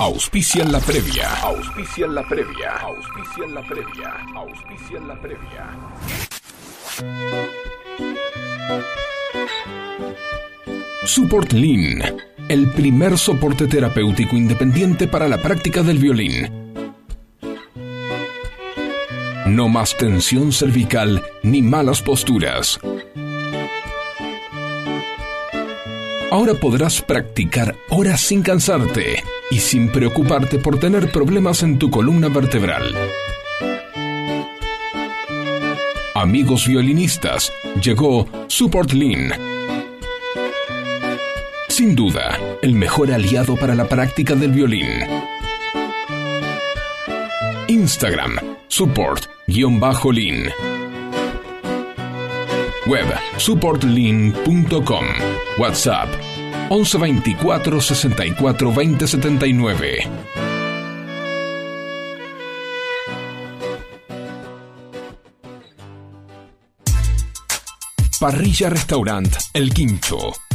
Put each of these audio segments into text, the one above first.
Auspician la previa. Auspician la previa. Auspician la previa. Auspician la previa. Support Lean, el primer soporte terapéutico independiente para la práctica del violín. No más tensión cervical ni malas posturas. Ahora podrás practicar horas sin cansarte y sin preocuparte por tener problemas en tu columna vertebral. Amigos violinistas, llegó Support Lean. Sin duda, el mejor aliado para la práctica del violín. Instagram, support-lean. Web, supportlean.com. WhatsApp, 1124 64 20 79. Parrilla Restaurant El Quincho.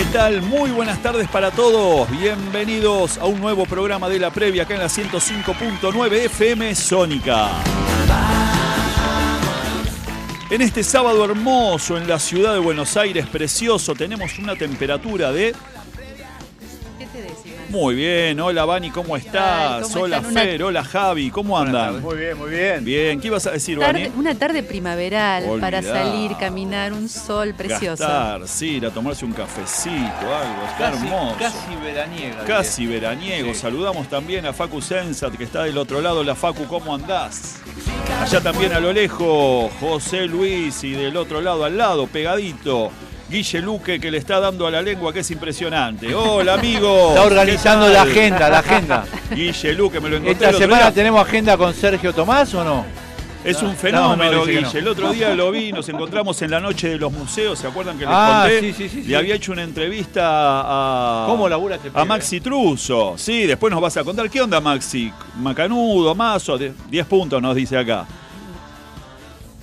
¿Qué tal? Muy buenas tardes para todos. Bienvenidos a un nuevo programa de la previa acá en la 105.9 FM Sónica. En este sábado hermoso en la ciudad de Buenos Aires, precioso, tenemos una temperatura de... Muy bien, hola Vani, ¿cómo estás? ¿cómo hola están? Fer, hola Javi, ¿cómo andan? Muy bien, muy bien. Bien, ¿qué ibas a decir, Tarde- Vani? una tarde primaveral para salir, caminar, un sol precioso. Gastar, sí, ir a tomarse un cafecito, algo, está Casi, hermoso. casi veraniega. Casi veraniego. Sí. Saludamos también a Facu Sensat, que está del otro lado. La Facu, ¿cómo andás? Allá también a lo lejos, José Luis y del otro lado, al lado, pegadito. Guille Luque, que le está dando a la lengua, que es impresionante. Hola, amigo. Está organizando ¿Qué la agenda, la agenda. Guille Luque, me lo encontré ¿Esta semana día. tenemos agenda con Sergio Tomás o no? Es un fenómeno, no, no, Guille. no. El otro día lo vi, nos encontramos en la noche de los museos. ¿Se acuerdan que les Ah, conté? sí, sí, sí, Le había hecho una entrevista a. ¿Cómo labura este A? Maxi Truso. Sí, después nos vas a contar. ¿Qué onda, Maxi? Macanudo, mazo. de- 10 puntos nos dice acá.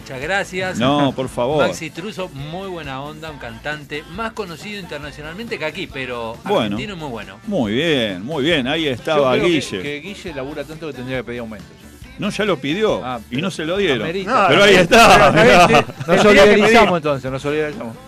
Muchas gracias. No, por favor. Maxi Truso, muy buena onda, un cantante más conocido internacionalmente que aquí, pero Bueno. argentino muy bueno. Muy bien, muy bien. Ahí estaba Yo creo que- Guille. Que, Guille labura tanto que tendría que pedir aumento. No, ya lo pidió Ah, y no se lo dieron. Pero ahí está. mirá. Nos solidarizamos entonces, nos solidarizamos.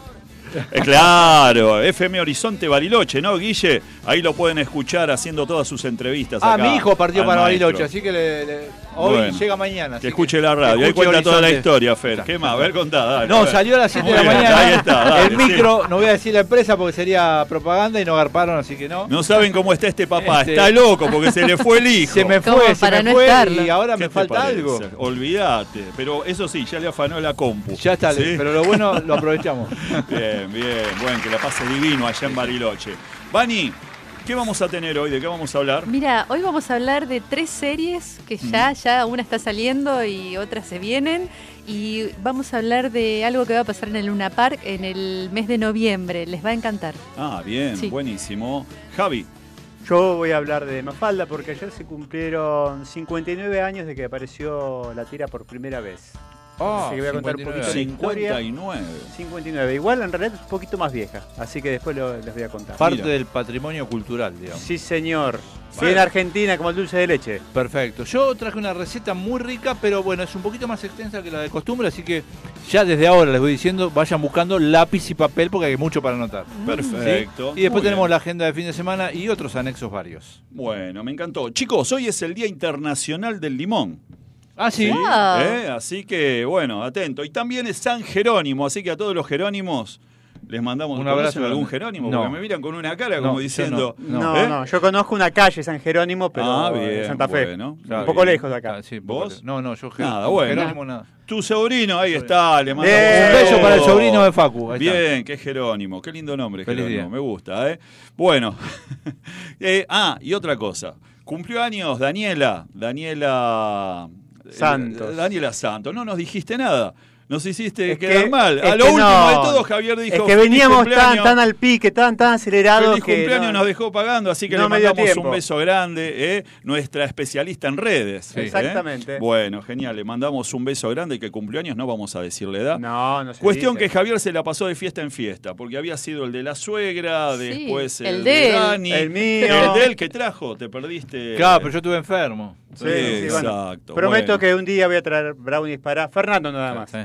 Eh, Claro, FM Horizonte Bariloche, ¿no, Guille? Ahí lo pueden escuchar haciendo todas sus entrevistas. Ah, acá mi hijo partió para maestro. Bariloche, así que le- le- hoy Bueno. llega mañana. Que escuche la radio. Ahí cuenta toda la historia, Fer. ¿Qué más? A ver, contá. dale, a No, ver. salió a las 7 de la bien, mañana. Ahí está, dale, el sí. micro, no voy a decir la empresa porque sería propaganda y no garparon, así que no. No saben cómo está este papá. Este- Está loco porque se le fue el hijo. Se me ¿Cómo fue, se para me no fue estarlo? y ahora ¿Qué me falta parece? algo. Olvídate. Pero eso sí, ya le afanó la compu. Ya está, ¿Sí? pero lo bueno lo aprovechamos. Bien, bien. Bueno, que la pase divino allá en Bariloche. Vani, ¿qué vamos a tener hoy? ¿De qué vamos a hablar? Mira, hoy vamos a hablar de tres series que ya, ya una está saliendo y otras se vienen. Y vamos a hablar de algo que va a pasar en el Luna Park en el mes de noviembre. Les va a encantar. Ah, bien, Sí. buenísimo. Javi, Yo voy a hablar de Mafalda porque ayer se cumplieron 59 años de que apareció la tira por primera vez. Ah, Así que voy a contar un 59. poquito de la historia. 59. 59. Igual en realidad es un poquito más vieja, así que después lo- les voy a contar. Parte Mira. del patrimonio cultural, digamos. Sí, señor. Bueno. Bien Argentina como el dulce de leche. Perfecto. Yo traje una receta muy rica, pero bueno, es un poquito más extensa que la de costumbre, así que ya desde ahora les voy diciendo, vayan buscando lápiz y papel porque hay mucho para anotar. Perfecto. Y después Muy tenemos bien. la agenda de fin de semana y otros anexos varios. Bueno, me encantó. Chicos, hoy es el Día Internacional del Limón. Ah, sí. Wow. ¿Eh? Así que, bueno, atento. Y también es San Jerónimo, así que a todos los Jerónimos les mandamos Un abrazo abrazo. algún. Jerónimo? No. Porque me miran con una cara No, como diciendo. no. No, ¿Eh? no, yo conozco una calle San Jerónimo, pero Ah, de bien, Santa Fe. bueno. un poco bien. lejos de acá. Ah, sí, ¿Vos? No, no, yo Nada, bueno. Jerónimo nada. Tu sobrino, ahí está, le mando Bien. Un beso para el sobrino de Facu. ahí está. Bien, qué Jerónimo, qué lindo nombre, Feliz Jerónimo, día. me gusta, ¿eh? Bueno, Eh, ah, y otra cosa. cumplió años Daniela, Daniela eh, Santos. Daniela Santos, no nos dijiste nada. Nos hiciste Es quedar que- mal. A lo último no. de todo, Javier dijo. Es que "Feliz veníamos tan, cumpleaños". tan al pique, tan, tan acelerados que cumpleaños no- nos dejó pagando, así que no le mandamos un beso grande, ¿eh? nuestra especialista en redes. ¿eh? Exactamente. Bueno, genial, le mandamos un beso grande y que cumpleaños no vamos a decirle edad. No, no se Cuestión dice. que Javier se la pasó de fiesta en fiesta, porque había sido el de la suegra, Sí, después el, el de. Dani, El mío. el de él que trajo, te perdiste. Claro, pero yo estuve enfermo. Sí, sí, bueno. Exacto. Prometo bueno. que un día voy a traer brownies para Fernando nada más. Sí.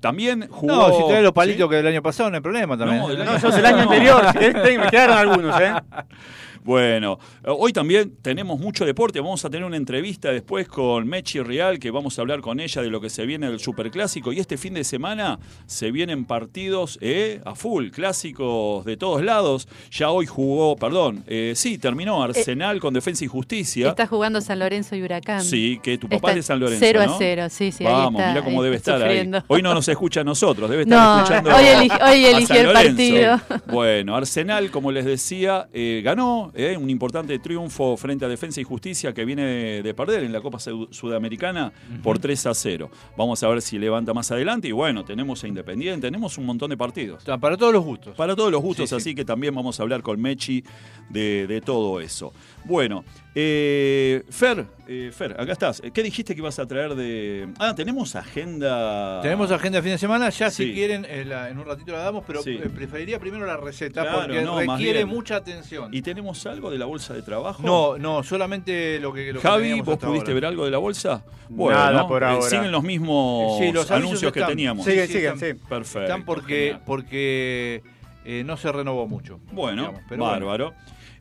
También jugó. No, si traes los palitos ¿Sí? que del año pasado no hay problema también. No, No, año- sos el año anterior, me quedaron algunos, ¿eh? Bueno, eh, hoy también tenemos mucho deporte. Vamos a tener una entrevista después con Mechi Real, que vamos a hablar con ella de lo que se viene del Superclásico. Y este fin de semana se vienen partidos eh, a full, clásicos de todos lados. Ya hoy jugó, perdón, eh, sí, terminó Arsenal con Defensa y Justicia. Está jugando San Lorenzo y Huracán. Sí, que tu papá Está es de San Lorenzo. 0 a ¿no? 0, sí, sí. ahí Vamos, mira cómo debe estar sufriendo. ahí. Hoy no nos escucha a nosotros, debe estar No, escuchando hoy eligió el partido. Bueno, Arsenal, como les decía, eh, ganó eh, un importante triunfo frente a Defensa y Justicia que viene de perder en la Copa Sud- Sudamericana por 3 a 0. Vamos a ver si levanta más adelante. Y bueno, tenemos a Independiente, tenemos un montón de partidos. Para todos los gustos. Para todos los gustos, Sí, sí. así que también vamos a hablar con Mechi de, de todo eso. Bueno, eh, Fer, eh, Fer, acá estás. ¿Qué dijiste que ibas a traer de...? Ah, tenemos agenda... Tenemos agenda de fin de semana, ya Sí. si quieren, eh, la- en un ratito la damos, pero Sí. eh, preferiría primero la receta Claro, porque no, requiere mucha atención. ¿Y tenemos algo de la bolsa de trabajo? No, no, solamente lo que, lo Javi, ¿vos pudiste ahora. ver algo de la bolsa? Nada por eh, ahora. Siguen los mismos Sí, los avisos anuncios que teníamos. Sí, Siguen, sí, siguen, sí. Perfecto. Están porque, genial. porque eh, no se renovó mucho. Bueno, digamos, pero bueno.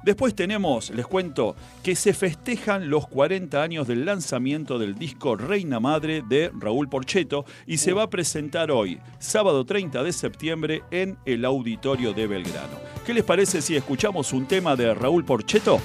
Después tenemos, les cuento, que se festejan los 40 años del lanzamiento del disco Reina Madre de Raúl Porcheto y se va a presentar hoy, sábado 30 de septiembre, en el Auditorio de Belgrano. ¿Qué les parece si escuchamos un tema de Raúl Porcheto?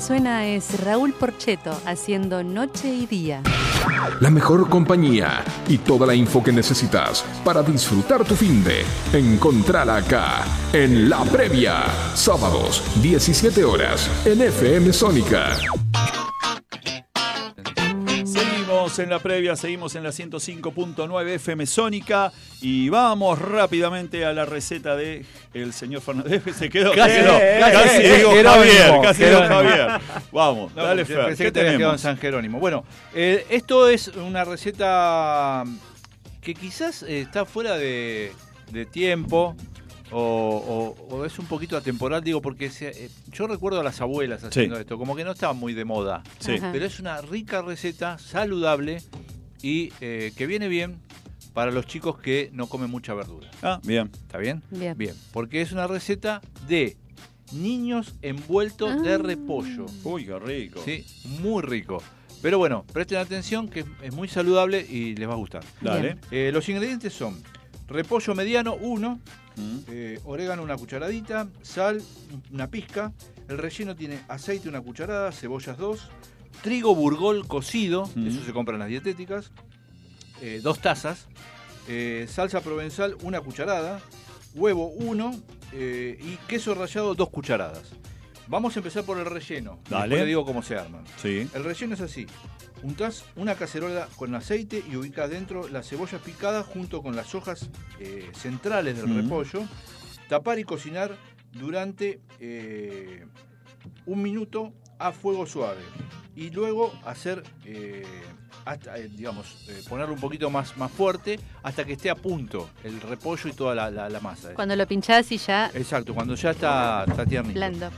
Suena es Raúl Porcheto haciendo Noche y Día. La mejor compañía y toda la info que necesitas para disfrutar tu fin de. Encontrala acá, en La Previa. Sábados, 17 horas, en FM Sónica. Seguimos en la previa, seguimos en la 105.9 FM Sónica y vamos rápidamente a la receta de el señor Fernández. Se quedó, Casi, eh, casi eh, digo Jerónimo, Javier, casi digo. Javier. Vamos, No, dale Fer, ¿qué que te habías quedado en tenemos? San Jerónimo. Bueno, eh, esto es una receta que quizás está fuera de, de tiempo o, o- o es un poquito atemporal, digo, porque se- eh, yo recuerdo a las abuelas haciendo esto, como que no estaba muy de moda. Sí. Pero es una rica receta, saludable y eh, que viene bien para los chicos que no comen mucha verdura. Ah, bien. ¿Está bien? Bien. Bien, porque es una receta de niños envueltos de Ah. repollo. Uy, qué rico. Sí, muy rico. Pero bueno, presten atención que es- muy saludable y les va a gustar. Dale. Eh, los ingredientes son repollo mediano, uno, Mm. eh, orégano, una cucharadita, sal, una pizca. El relleno tiene aceite, una cucharada, cebollas, dos, trigo burgol cocido, Mm. eso se compra en las dietéticas, eh, dos tazas, eh, salsa provenzal, una cucharada, huevo, uno, eh, y queso rallado, dos cucharadas. Vamos a empezar por el relleno. Dale. Después le digo cómo se arman. Sí. El relleno es así. Untás una cacerola con aceite y ubicás dentro las cebollas picadas junto con las hojas eh, centrales del Mm. repollo. Tapar y cocinar durante eh, un minuto a fuego suave. Y luego hacer, eh, hasta, eh, digamos, eh, ponerlo un poquito más, más fuerte hasta que esté a punto el repollo y toda la, la- la masa. Cuando lo pinchás y ya Exacto, cuando ya está, está tiernito. blando.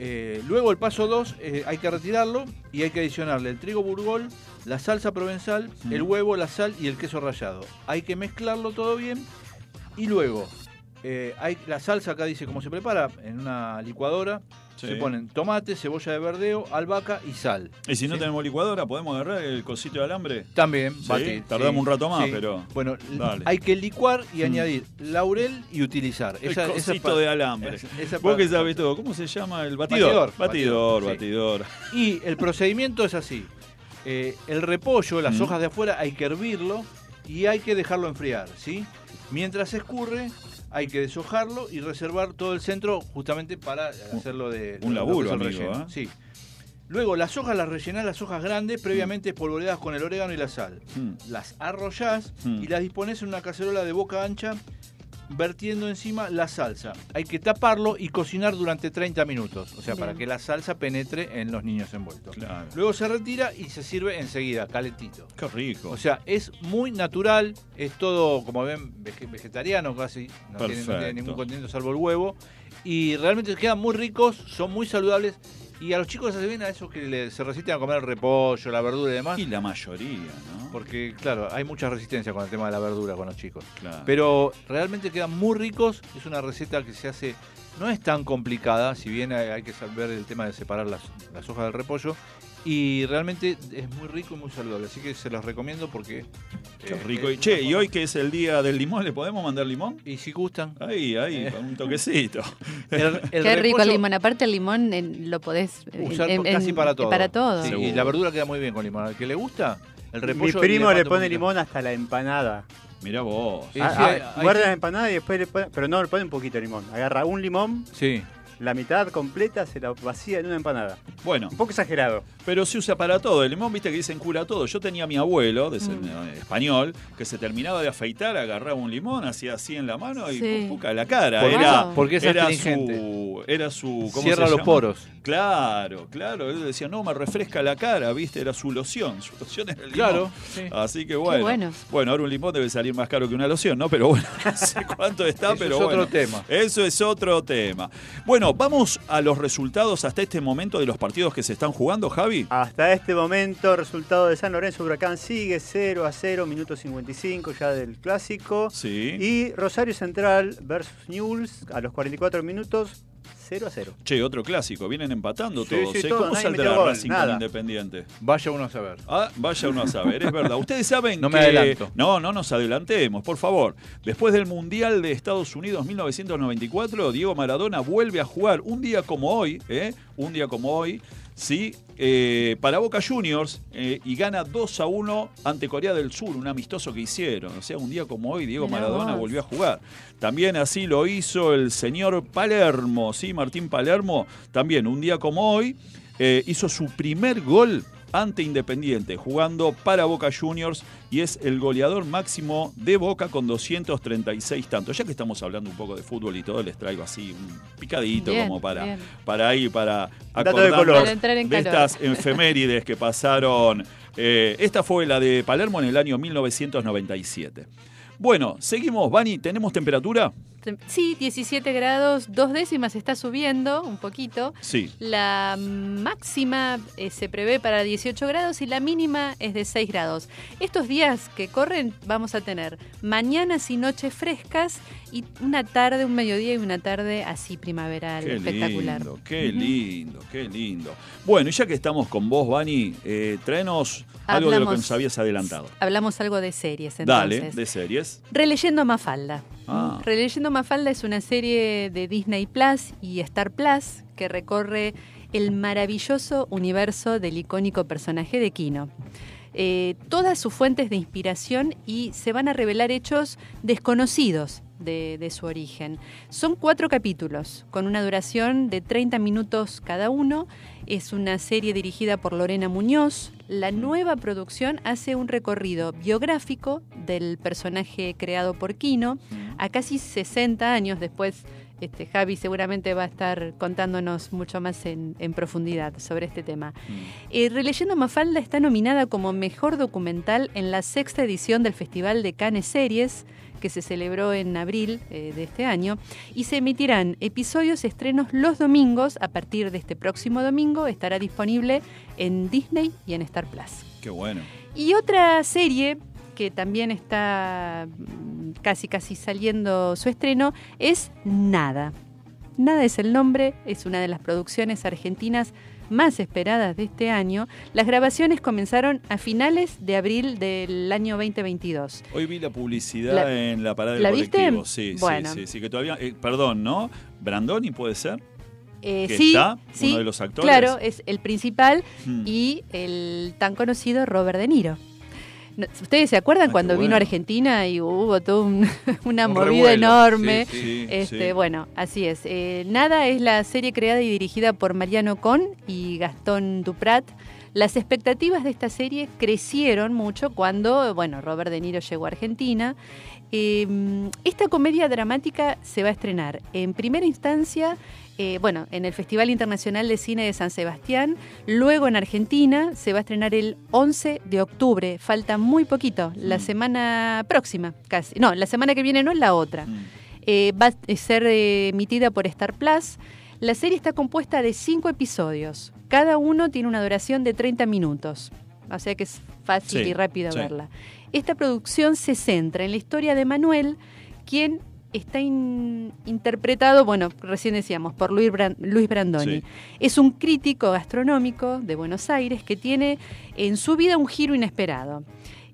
Eh, luego el paso 2 hay que retirarlo y hay que adicionarle el trigo burgol, la salsa provenzal, el huevo, la sal y el queso rallado. Hay que mezclarlo todo bien y luego eh, hay, la salsa acá dice cómo se prepara en una licuadora. Sí. Se ponen tomate, cebolla de verdeo, albahaca y sal. Y si no Sí. tenemos licuadora, ¿podemos agarrar el cosito de alambre? También, Sí, batir, tardamos un rato más, pero Bueno, dale. hay que licuar y Mm. añadir laurel y utilizar. El Esa- esa es cosito pa- de alambre. esa- esa Vos que sabés todo, ¿cómo se llama el batidor? Batidor, Batidor, batidor, batidor. Y el procedimiento es así. Eh, el repollo, las Mm. hojas de afuera, hay que hervirlo y hay que dejarlo enfriar, ¿sí? Mientras se escurre, hay que deshojarlo y reservar todo el centro justamente para hacerlo de... un laburo, amigo, relleno. ¿eh? Sí. Luego las hojas las rellenás, las hojas grandes, previamente espolvoreadas con el orégano y la sal. Mm. Las arrollás Mm. y las dispones en una cacerola de boca ancha, vertiendo encima la salsa. Hay que taparlo y cocinar durante 30 minutos, o sea, para que la salsa penetre en los niños envueltos. Claro. Luego se retira y se sirve enseguida, calentito. Qué rico. O sea, es muy natural, es todo, como ven, vege- vegetariano casi, no tiene, no tiene Perfecto. ningún condimento salvo el huevo. Y realmente quedan muy ricos, son muy saludables. Y a los chicos hace bien a esos que le- se resisten a comer el repollo, la verdura y demás. y la mayoría, ¿no? Porque, claro, hay mucha resistencia con el tema de la verdura con los chicos. Claro. Pero realmente quedan muy ricos. Es una receta que se hace, no es tan complicada, si bien hay, hay que saber el tema de separar las, las hojas del repollo. Y realmente es muy rico y muy saludable. Así que se los recomiendo porque. Qué eh, rico. es Y che, y hoy que es el día del limón, ¿le podemos mandar limón? Y si gustan. Ahí, ahí, Eh. con un toquecito. El- el Qué rico el limón. Aparte el limón eh, lo podés eh, Usar en- en- casi para todo. Para todo. Sí, y la verdura queda muy bien con limón. Al que le gusta, el repollo. Mi primo le pone limón hasta la empanada. Mirá vos. Sí, Ah, sí, ah, guarda la empanada y después le pone, pero no le pone un poquito de limón. Agarra un limón, Sí. La mitad completa, se la vacía en una empanada. Bueno, Un poco exagerado. pero se usa para todo. El limón, viste que dicen cura todo. Yo tenía a mi abuelo, de Mm. eh, español, que se terminaba de afeitar, agarraba un limón, hacía así en la mano y Sí. puca la cara. Por- Era, Wow. Porque es era su, era su ¿cómo Cierra se los llama? poros. Claro, claro. Él decía, no, me refresca la cara, viste, era su loción. Su loción era el limón. Claro. sí. Así que bueno. bueno. Bueno, ahora un limón debe salir más caro que una loción, ¿no? Pero bueno, no sé cuánto está, Eso pero es otro bueno. tema. Eso es otro tema. Bueno, vamos a los resultados hasta este momento de los partidos que se están jugando, Javi. Hasta este momento, resultado de San Lorenzo Huracán sigue 0 a 0, minuto 55 ya del clásico. Sí. Y Rosario Central versus Newell's a los 44 minutos 0 a 0. Che, otro clásico, vienen empatando Sí, todos. sí, ¿eh? todos, ¿Cómo nadie saldrá gol, Racing con. Independiente? Vaya uno a saber. Ah, vaya uno a saber, es verdad. Ustedes saben No que... me adelanto. No, no nos adelantemos, por favor. Después del Mundial de Estados Unidos 1994, Diego Maradona vuelve a jugar un día como hoy, ¿eh? Un día como hoy, sí, eh, para Boca Juniors eh, y gana 2 a 1 ante Corea del Sur, un amistoso que hicieron. O sea, un día como hoy, Diego Mirá Maradona vos. volvió a jugar. También así lo hizo el señor Palermo, sí, Martín Palermo, también un día como hoy, eh, hizo su primer gol ante Independiente, jugando para Boca Juniors y es el goleador máximo de Boca con 236 tantos. Ya que estamos hablando un poco de fútbol y todo, les traigo así un picadito Bien, como para, bien. para ahí, para de acordarnos. Para en de estas efemérides que pasaron. Eh, esta fue la de Palermo en el año 1997. Bueno, seguimos, Vani, ¿tenemos temperatura? Sí, 17 grados, dos décimas está subiendo un poquito. Sí. La máxima eh, se prevé para 18 grados y la mínima es de 6 grados. Estos días que corren vamos a tener mañanas y noches frescas y una tarde, un mediodía y una tarde así primaveral, Qué espectacular. lindo, qué lindo, qué lindo. Bueno, y ya que estamos con vos, Vani, eh, tráenos algo de lo que nos habías adelantado. Hablamos algo de series entonces. Dale, de series. Releyendo Mafalda. Ah. Releyendo Mafalda es una serie de Disney Plus y Star Plus que recorre el maravilloso universo del icónico personaje de Kino. Eh, todas sus fuentes de inspiración y se van a revelar hechos desconocidos de, de su origen. Son cuatro capítulos con una duración de 30 minutos cada uno. Es una serie dirigida por Lorena Muñoz. La nueva producción hace un recorrido biográfico del personaje creado por Kino a casi 60 años después. Este, Javi seguramente va a estar contándonos mucho más en, en profundidad sobre este tema. Eh, Releyendo Mafalda está nominada como mejor documental en la sexta edición del Festival de Cannes Series, que se celebró en abril eh, de este año, y se emitirán episodios estrenos los domingos. A partir de este próximo domingo estará disponible en Disney y en Star Plus. Qué bueno. Y otra serie que también está mm, casi casi saliendo su estreno es Nada. Nada es el nombre, es una de las producciones argentinas más esperadas de este año. Las grabaciones comenzaron a finales de abril del año 2022. Hoy vi la publicidad La- en la parada del ¿la viste? colectivo. Sí, Bueno. sí, sí, sí, que todavía, eh, perdón, ¿no? Brandoni puede ser. Eh, ¿Que sí, está? sí, ¿Uno de los actores? Claro, es el principal Hmm. y el tan conocido Robert De Niro. ¿Ustedes se acuerdan Ah, cuando vino a Argentina y hubo toda un- una Un movida revuelo, enorme? sí, Sí, Este, sí. Bueno, así es. Eh, Nada es la serie creada y dirigida por Mariano Con y Gastón Duprat. Las expectativas de esta serie crecieron mucho cuando, bueno, Robert De Niro llegó a Argentina. Eh, esta comedia dramática se va a estrenar en primera instancia, eh, bueno, en el Festival Internacional de Cine de San Sebastián, luego en Argentina, se va a estrenar el 11 de octubre, falta muy poquito, la Mm. semana próxima, casi. No, la semana que viene no es la otra. Mm. Eh, va a ser eh, emitida por Star Plus. La serie está compuesta de cinco episodios. Cada uno tiene una duración de 30 minutos. O sea que es fácil Sí, y rápido sí. verla. Esta producción se centra en la historia de Manuel, quien está in- interpretado, bueno, recién decíamos, por Luis, Bran- Luis Brandoni. Sí. Es un crítico gastronómico de Buenos Aires que tiene en su vida un giro inesperado.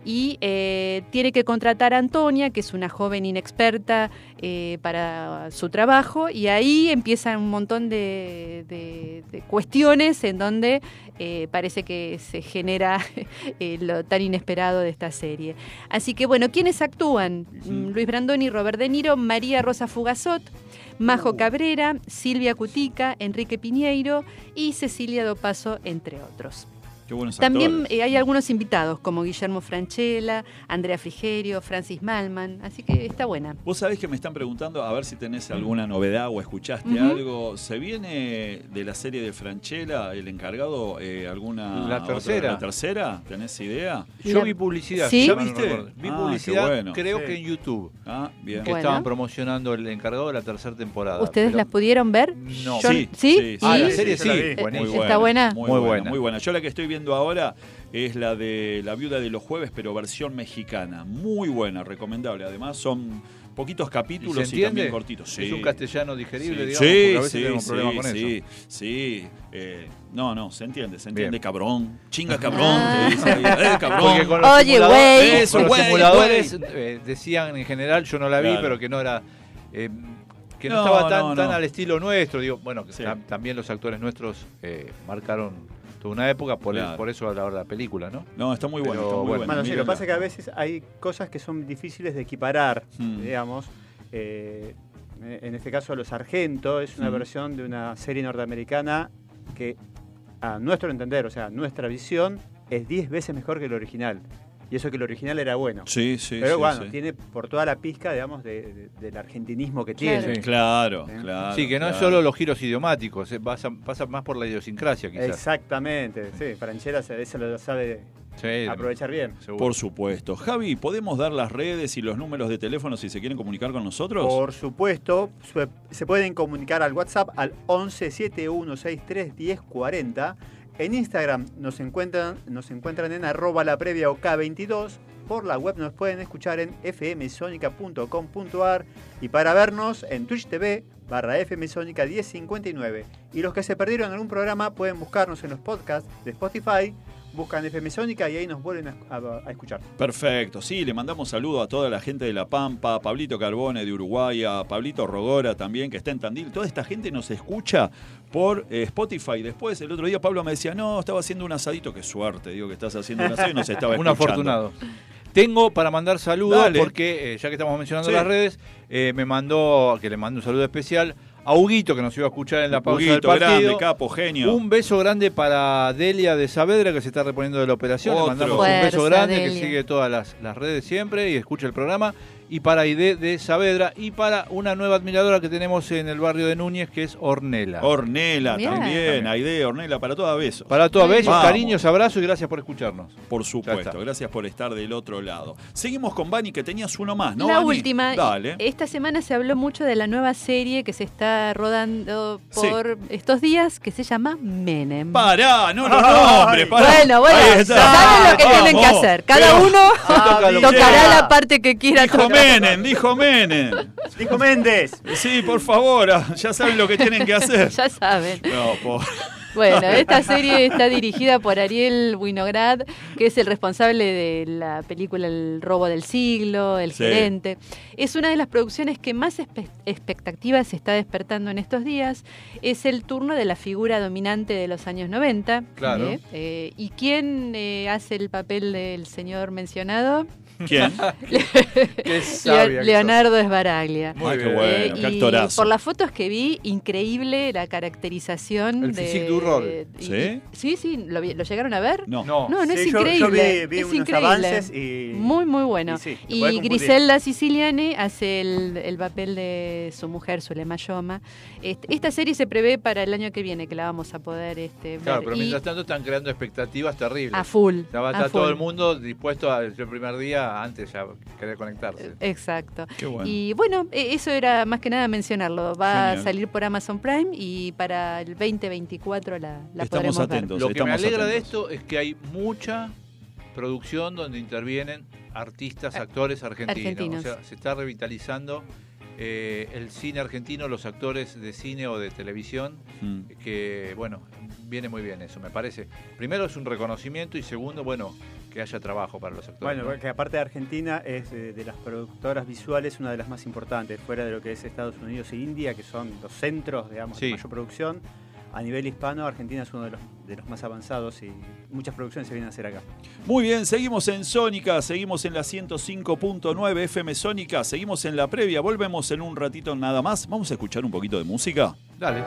Y eh, tiene que contratar a Antonia, que es una joven inexperta eh, para su trabajo, y ahí empiezan un montón de, de- de cuestiones en donde eh, parece que se genera eh, lo tan inesperado de esta serie. Así que bueno, ¿quiénes actúan? Mm, Luis Brandoni, Robert De Niro, María Rosa Fugazot, Majo Cabrera, Silvia Cutica, Enrique Piñeiro y Cecilia Dopaso, entre otros. Qué buenos También actores. eh, hay algunos invitados como Guillermo Franchella, Andrea Frigerio, Francis Malman, así que está buena. Vos sabés que me están preguntando a ver si tenés alguna novedad o escuchaste algo. ¿Se viene de la serie de Franchella, el encargado, eh, alguna La otra- tercera. la tercera? ¿Tenés idea? Yo La- vi publicidad. ¿Sí? ya ¿Viste? Vi Ah, publicidad, bueno. creo Sí. que en YouTube, Ah, bien. que Bueno. estaban promocionando el encargado de la tercera temporada. ¿Ustedes pero- las pudieron ver? No. Yo- Sí, ¿Sí? sí, Ah, la serie Sí, la vi. ¿Está buena? Muy, Muy buena, buena. muy buena. Yo la que estoy viendo ahora es la de La Viuda de los Jueves, pero versión mexicana. Muy buena, recomendable. Además son poquitos ¿Y capítulos y, también cortitos. Sí. Es un castellano digerible, Sí, digamos, sí, porque a veces sí, tenemos sí, problemas con eso. sí, eh, no, no, se entiende, se entiende, Bien. cabrón. Chinga cabrón, Ah. te dice ahí, eh, cabrón. Porque con los Oye, güey. Eso, los güey, simuladores eh, decían en general, yo no la vi, Claro. pero que no era. eh, que no, No, estaba tan, no, tan no. al estilo nuestro. Digo, bueno, que Sí. tam- también los actores nuestros eh, marcaron una época, por, el- Claro. por eso a la hora de la película, ¿no? No, está muy bueno, Pero está muy bueno. sí, lo que pasa es que a veces hay cosas que son difíciles de equiparar, Mm. digamos. Eh, en este caso, Los Sargento es una Mm. versión de una serie norteamericana que, a nuestro entender, o sea, nuestra visión, es 10 veces mejor que el original. Y eso que el original era bueno. Sí, sí, Pero sí, bueno, sí. tiene por toda la pizca, digamos, de- de- del argentinismo que Claro. tiene. Sí. Claro, ¿Eh? claro. sí, que no es solo los giros idiomáticos, eh, pasa, pasa más por la idiosincrasia, quizás. Exactamente, sí, Franchella se- eso lo sabe Sí, aprovechar bien. seguro. Por supuesto. Javi, ¿podemos dar las redes y los números de teléfono si se quieren comunicar con nosotros? Por supuesto, su- se pueden comunicar al WhatsApp al 11 7163 1040. En Instagram nos encuentran, en arroba la previa OK22. Por la web nos pueden escuchar en fmsonica.com.ar y para vernos en Twitch TV barra fmsonica 1059. Y los que se perdieron algún programa pueden buscarnos en los podcasts de Spotify, buscan FM Sónica y ahí nos vuelven a- a- a escuchar. Perfecto, sí, le mandamos saludos a toda la gente de La Pampa, a Pablito Carbone de Uruguay, a Pablito Rogora también, que está en Tandil. Toda esta gente nos escucha por eh, Spotify. Después, el otro día Pablo me decía, no, estaba haciendo un asadito. Qué suerte, digo que estás haciendo un asado y nos estaba Un escuchando. afortunado. Tengo para mandar saludos Dale. porque, eh, ya que estamos mencionando Sí. las redes, eh, me mandó, que le mando un saludo especial a Huguito, que nos iba a escuchar en la pausa Huguito, del partido. grande, capo, genio. Un beso grande para Delia de Saavedra, que se está reponiendo de la operación. Otro. Le mandamos Fuerza, un beso grande, que sigue todas las, las redes siempre y escucha el programa. Y para Aide de Saavedra y para una nueva admiradora que tenemos en el barrio de Núñez, que es Ornela. Ornela Bien. también, Aide, Ornela, para toda besos. para todos, besos, Vamos. cariños, abrazos y gracias por escucharnos. Por supuesto, gracias por estar del otro lado. Seguimos con Bani, que tenías uno más, ¿no? la Bani? última. Dale. Esta semana se habló mucho de la nueva serie que se está rodando Sí. por estos días que se llama Menem. Pará, no lo nombre, pará. Bueno, bueno, saben lo que tienen que hacer. Cada Pero- uno tocará la parte que quiera tocar. Menem, dijo Menem. Dijo Méndez. Sí, por favor, ah, ya saben lo que tienen que hacer. Ya saben. No, por... Bueno, esta serie está dirigida por Ariel Winograd, que es el responsable de la película El robo del siglo, El Sí. gerente. Es una de las producciones que más espe- expectativas se está despertando en estos días. Es el turno de la figura dominante de los años 90. Claro. ¿eh? Eh, ¿Y quién eh, hace el papel del señor mencionado? ¿Quién? Qué sabia Leonardo Esbaraglia. Muy Ay, qué bien. bueno, Eh, qué y actorazo. por las fotos que vi, increíble la caracterización. El de, physique du rol. ¿Sí? sí, sí, ¿lo, llegaron a ver? No. No. No, no es yo- increíble. Yo, vi, vi es unos increíble. avances y. Muy, muy bueno. y sí. Griselda Siciliani hace el, el papel de su mujer, Zulema Yoma. Este, esta serie se prevé para el año que viene, que la vamos a poder este, ver. Claro, pero Y mientras tanto están creando expectativas terribles. a full. Va a estar todo full. el mundo dispuesto a, el primer día antes ya querer conectarse. Exacto. Qué bueno. Y bueno, e- eso era más que nada mencionarlo. Va Genial. a salir por Amazon Prime y para el 2024 la, la Estamos podremos ver. atentos. Lo que me alegra de esto es que hay mucha producción donde intervienen artistas, actores argentinos. argentinos. O sea, se está revitalizando eh, el cine argentino, los actores de cine o de televisión, Mm. que bueno, viene muy bien eso, me parece. Primero es un reconocimiento y segundo, bueno, que haya trabajo para los actores. Bueno, ¿no? que aparte de Argentina es eh, de las productoras visuales una de las más importantes, fuera de lo que es Estados Unidos e India, que son los centros, digamos, Sí. de mayor producción. A nivel hispano, Argentina es uno de los, de los más avanzados y muchas producciones se vienen a hacer acá. Muy bien, seguimos en Sónica, seguimos en la 105.9 FM Sónica, seguimos en la previa, volvemos en un ratito nada más. Vamos a escuchar un poquito de música. Dale.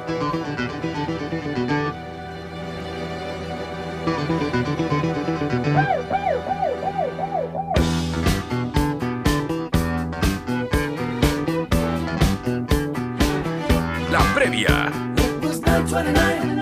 29.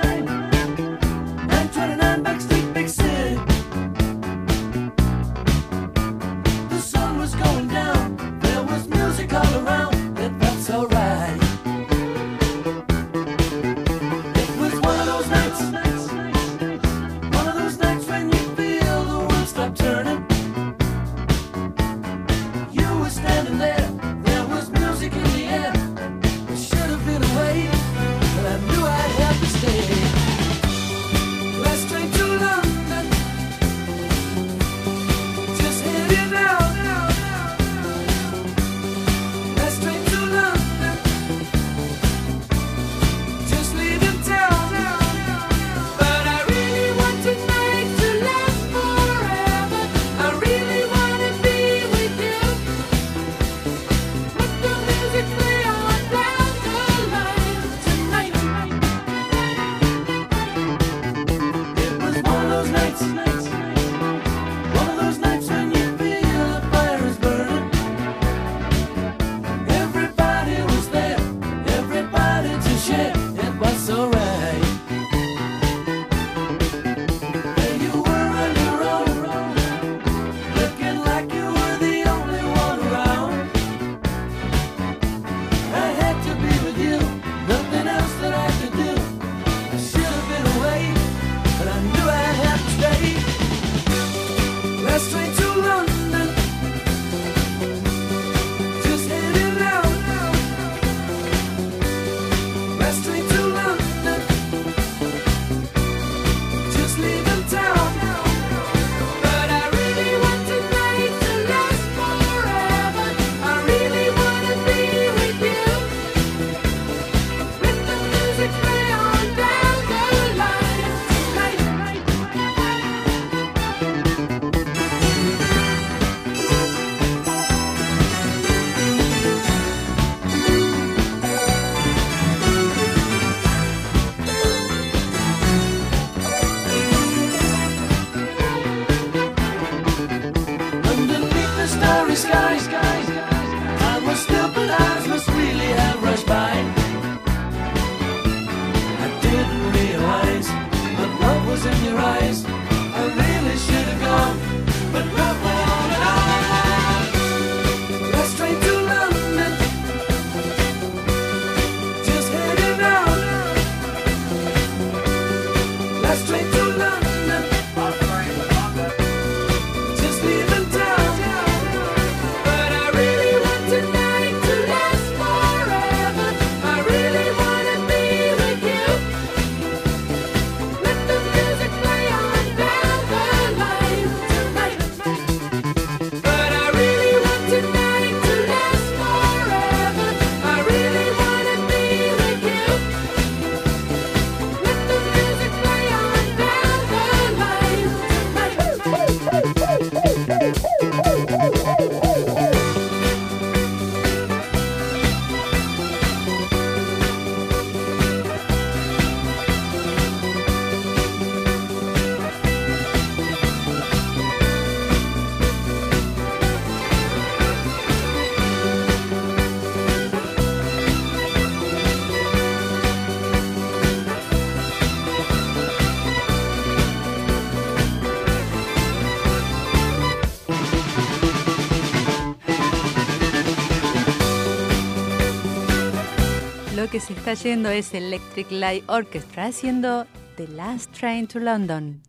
Que se está yendo es Electric Light Orchestra haciendo The Last Train to London.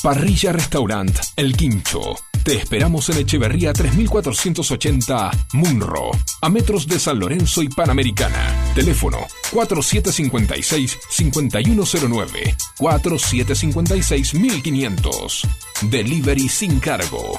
Parrilla Restaurant El Quincho. Te esperamos en Echeverría 3480 Munro, a metros de San Lorenzo y Panamericana. Teléfono 4756-5109, 4756-1500. Delivery sin cargo.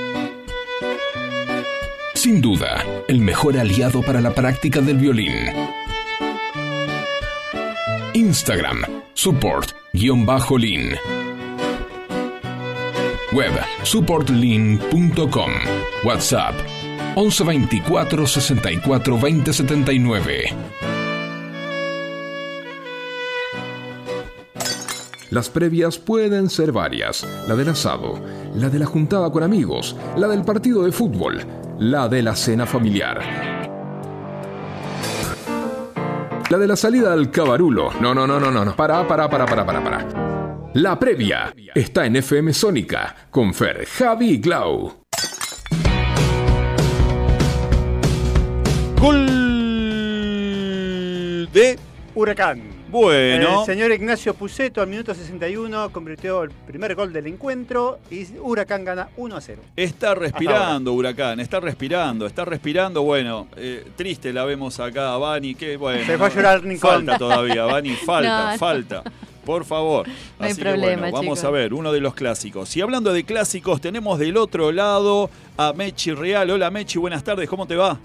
Sin duda, el mejor aliado para la práctica del violín. Instagram, support-lean. Web, supportlean.com. WhatsApp, 11 24 64 20 79. Las previas pueden ser varias. La del asado, la de la juntada con amigos, la del partido de fútbol, la de la cena familiar. La de la salida al cabarulo. No, no, no, no, no. Para, para, para, para, para, para. La previa está en FM Sónica con Fer, Javi y Glau. Gol de. Huracán. Bueno. El señor Ignacio Puceto al minuto 61 convirtió el primer gol del encuentro y Huracán gana 1 a 0. Está respirando, Huracán, está respirando, está respirando. Bueno, eh, triste la vemos acá a Bani, que bueno. Se fue a llorar Rincón. Falta todavía, Bani, falta, No, no. falta. Por favor. No hay Así que problema, bueno, vamos chicos. a ver, uno de los clásicos. Y hablando de clásicos, tenemos del otro lado a Mechi Real. Hola Mechi, buenas tardes, ¿cómo te va?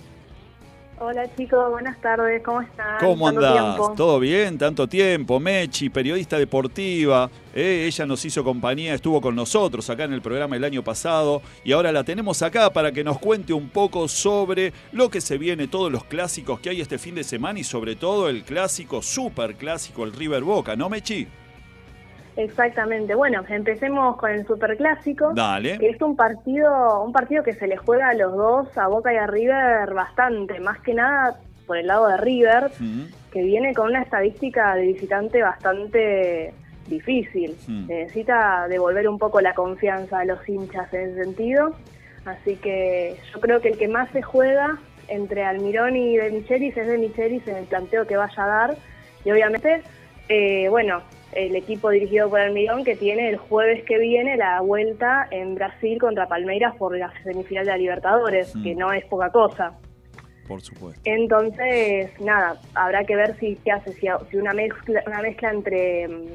Hola chicos, buenas tardes, ¿cómo están? ¿Cómo andás? ¿Todo bien? Tanto tiempo. Mechi, periodista deportiva. eh, ella nos hizo compañía, estuvo con nosotros acá en el programa el año pasado y ahora la tenemos acá para que nos cuente un poco sobre lo que se viene, todos los clásicos que hay este fin de semana y sobre todo el clásico, super clásico, el River Boca, ¿no, Mechi? Exactamente. Bueno, empecemos con el superclásico. Dale. Que es un partido, un partido que se le juega a los dos, a Boca y a River, bastante. Más que nada por el lado de River, Mm, que viene con una estadística de visitante bastante difícil. Mm. Necesita devolver un poco la confianza a los hinchas en ese sentido. Así que yo creo que el que más se juega entre Almirón y De Michelis es De Michelis en el planteo que vaya a dar. Y obviamente, eh, bueno, el equipo dirigido por Almirón que tiene el jueves que viene la vuelta en Brasil contra Palmeiras por la semifinal de la Libertadores, Mm. que no es poca cosa. por supuesto. Entonces, nada, habrá que ver si qué hace, si, si una mezcla, una mezcla entre mm,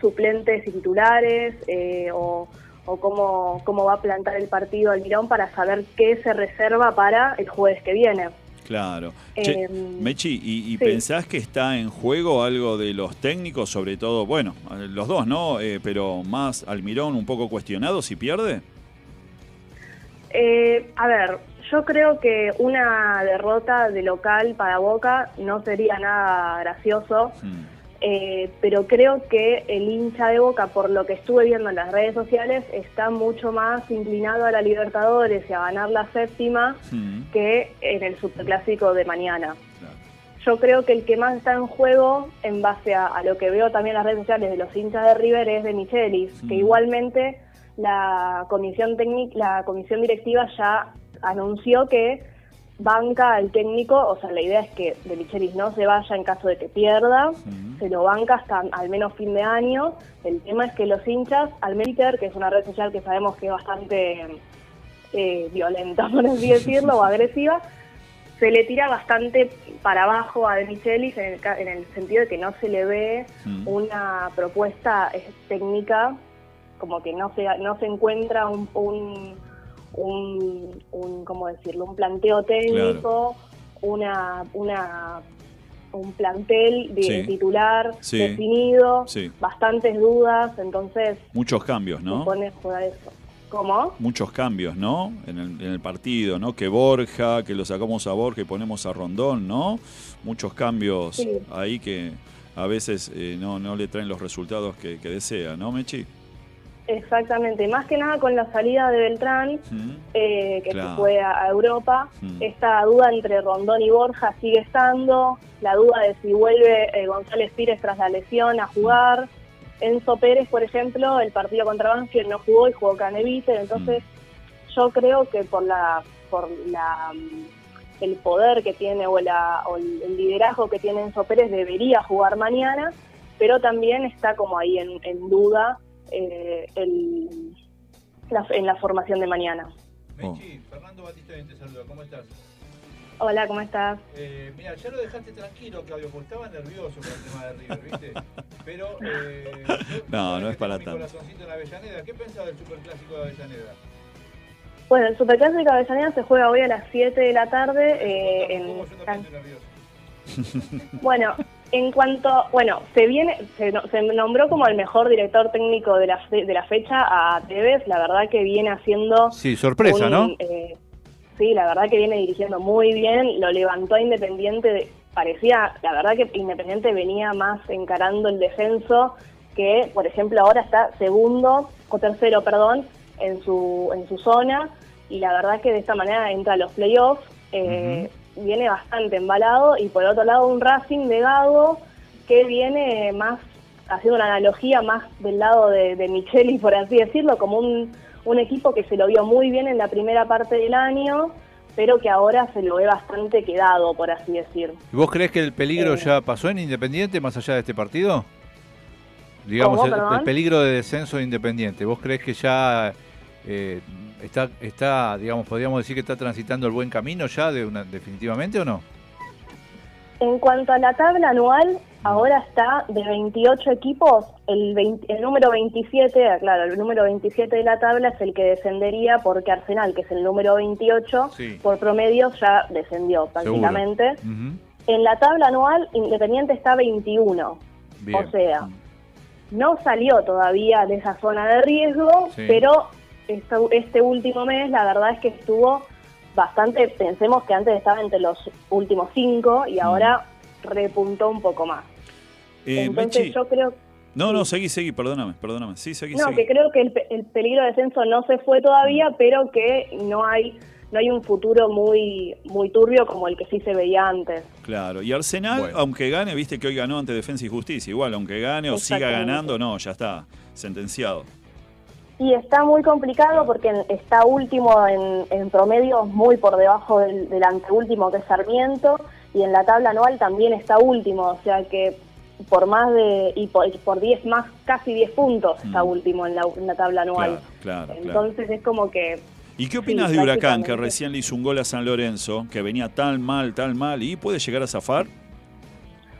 suplentes y titulares eh, o, o cómo, cómo va a plantar el partido Almirón para saber qué se reserva para el jueves que viene. Claro. Che, Em, Mechi, ¿y, y sí. pensás que está en juego algo de los técnicos, sobre todo, bueno, los dos, ¿no? Eh, pero más Almirón un poco cuestionado si pierde? Eh, a ver, yo creo que una derrota de local para Boca no sería nada gracioso, Mm, eh, pero creo que el hincha de Boca, por lo que estuve viendo en las redes sociales, está mucho más inclinado a la Libertadores y a ganar la séptima que en el Superclásico de mañana. claro. Yo creo que el que más está en juego, en base a, a lo que veo también en las redes sociales de los hinchas de River, es de Michelis, que igualmente la comisión técnica, la comisión directiva ya anunció que banca al técnico, o sea, la idea es que de Michelis no se vaya en caso de que pierda, Mm. se lo banca hasta al menos fin de año. El tema es que los hinchas, al Twitter, que es una red social que sabemos que es bastante eh, violenta, por así decirlo, o agresiva, se le tira bastante para abajo a De Michelis en el, en el sentido de que no se le ve una propuesta eh, técnica, como que no se, no se encuentra un, un, un, un, ¿cómo decirlo? un planteo técnico, una, una, un plantel de Sí. titular Sí. definido, Sí. bastantes dudas, entonces Muchos cambios, ¿no? pone a jugar eso. ¿Cómo? Muchos cambios, ¿no? En el, en el partido, ¿no? Que Borja, que lo sacamos a Borja y ponemos a Rondón, ¿no? Muchos cambios ahí que a veces eh, no, no le traen los resultados que, que desea, ¿no, Mechi? Exactamente, más que nada con la salida de Beltrán, Mm, eh, que Claro. se fue a, a Europa, Mm. esta duda entre Rondón y Borja sigue estando, la duda de si vuelve eh, González Pires tras la lesión a jugar, Enzo Pérez, por ejemplo, el partido contra Banfield no jugó y jugó Canevite, entonces yo creo que por la por la mm, el poder que tiene o, la, o el el liderazgo que tiene Enzo Pérez debería jugar mañana, pero también está como ahí en, en duda eh, el, la- en la formación de mañana. Mechi, Fernando Batista te saluda, ¿cómo estás? Hola, ¿cómo estás? Eh, mira, ya lo dejaste tranquilo, Claudio, porque estaba nervioso con el tema de River, ¿viste? Pero. Eh, yo- No, no es para tanto. corazoncito en Avellaneda. ¿Qué pensás del superclásico de Avellaneda? Bueno, el Superclásico de Avellaneda se juega hoy a las 7 de la tarde. eh, en, Yo nervioso. bueno, en cuanto, bueno, se viene, se, se nombró como el mejor director técnico de la, fe- de la fecha a Tevez, la verdad que viene haciendo Sí, sorpresa, un, ¿no? eh, sí, la verdad que viene dirigiendo muy bien, lo levantó a Independiente, de- parecía, la verdad que Independiente venía más encarando el descenso que, por ejemplo, ahora está segundo o tercero, perdón, en su en su zona y la verdad que de esta manera entra a los playoffs, eh, viene bastante embalado y por otro lado un Racing de Gago que viene más haciendo una analogía más del lado de, de Micheli, por así decirlo, como un, un equipo que se lo vio muy bien en la primera parte del año, pero que ahora se lo ve bastante quedado, por así decir. ¿Y ¿Vos crees que el peligro Eh. ya pasó en Independiente más allá de este partido? Digamos, ¿Cómo, el, el peligro de descenso de Independiente. ¿Vos crees que ya eh, está, está, digamos, podríamos decir que está transitando el buen camino ya de una, definitivamente o no? En cuanto a la tabla anual, ahora está de 28 equipos, el, 20 el número 27, ah, claro, el número 27 de la tabla es el que descendería porque Arsenal, que es el número 28, Sí. por promedio ya descendió prácticamente. En la tabla anual, Independiente está 21. Bien. O sea, no salió todavía de esa zona de riesgo, Sí. pero esta- este último mes la verdad es que estuvo bastante, pensemos que antes estaba entre los últimos cinco y ahora repuntó un poco más. Eh, Entonces Mechi, yo creo no, no, seguí, seguí, perdóname, perdóname. Sí, seguí, no, seguí. que creo que el, pe- el peligro de descenso no se fue todavía, pero que no hay no hay un futuro muy muy turbio como el que sí se veía antes. Claro, y Arsenal, Bueno. aunque gane, viste que hoy ganó ante Defensa y Justicia, igual, aunque gane o siga ganando, no, ya está, sentenciado. Y está muy complicado porque está último en, en promedios muy por debajo del, del anteúltimo que es Sarmiento y en la tabla anual también está último, o sea que por más de y por, y por 10 más casi 10 puntos está Mm. último en la, en la tabla anual. Claro, claro, claro. Entonces es como que ¿Y qué opinas sí, de Huracán, que recién le hizo un gol a San Lorenzo, que venía tan mal, tan mal, y puede llegar a zafar?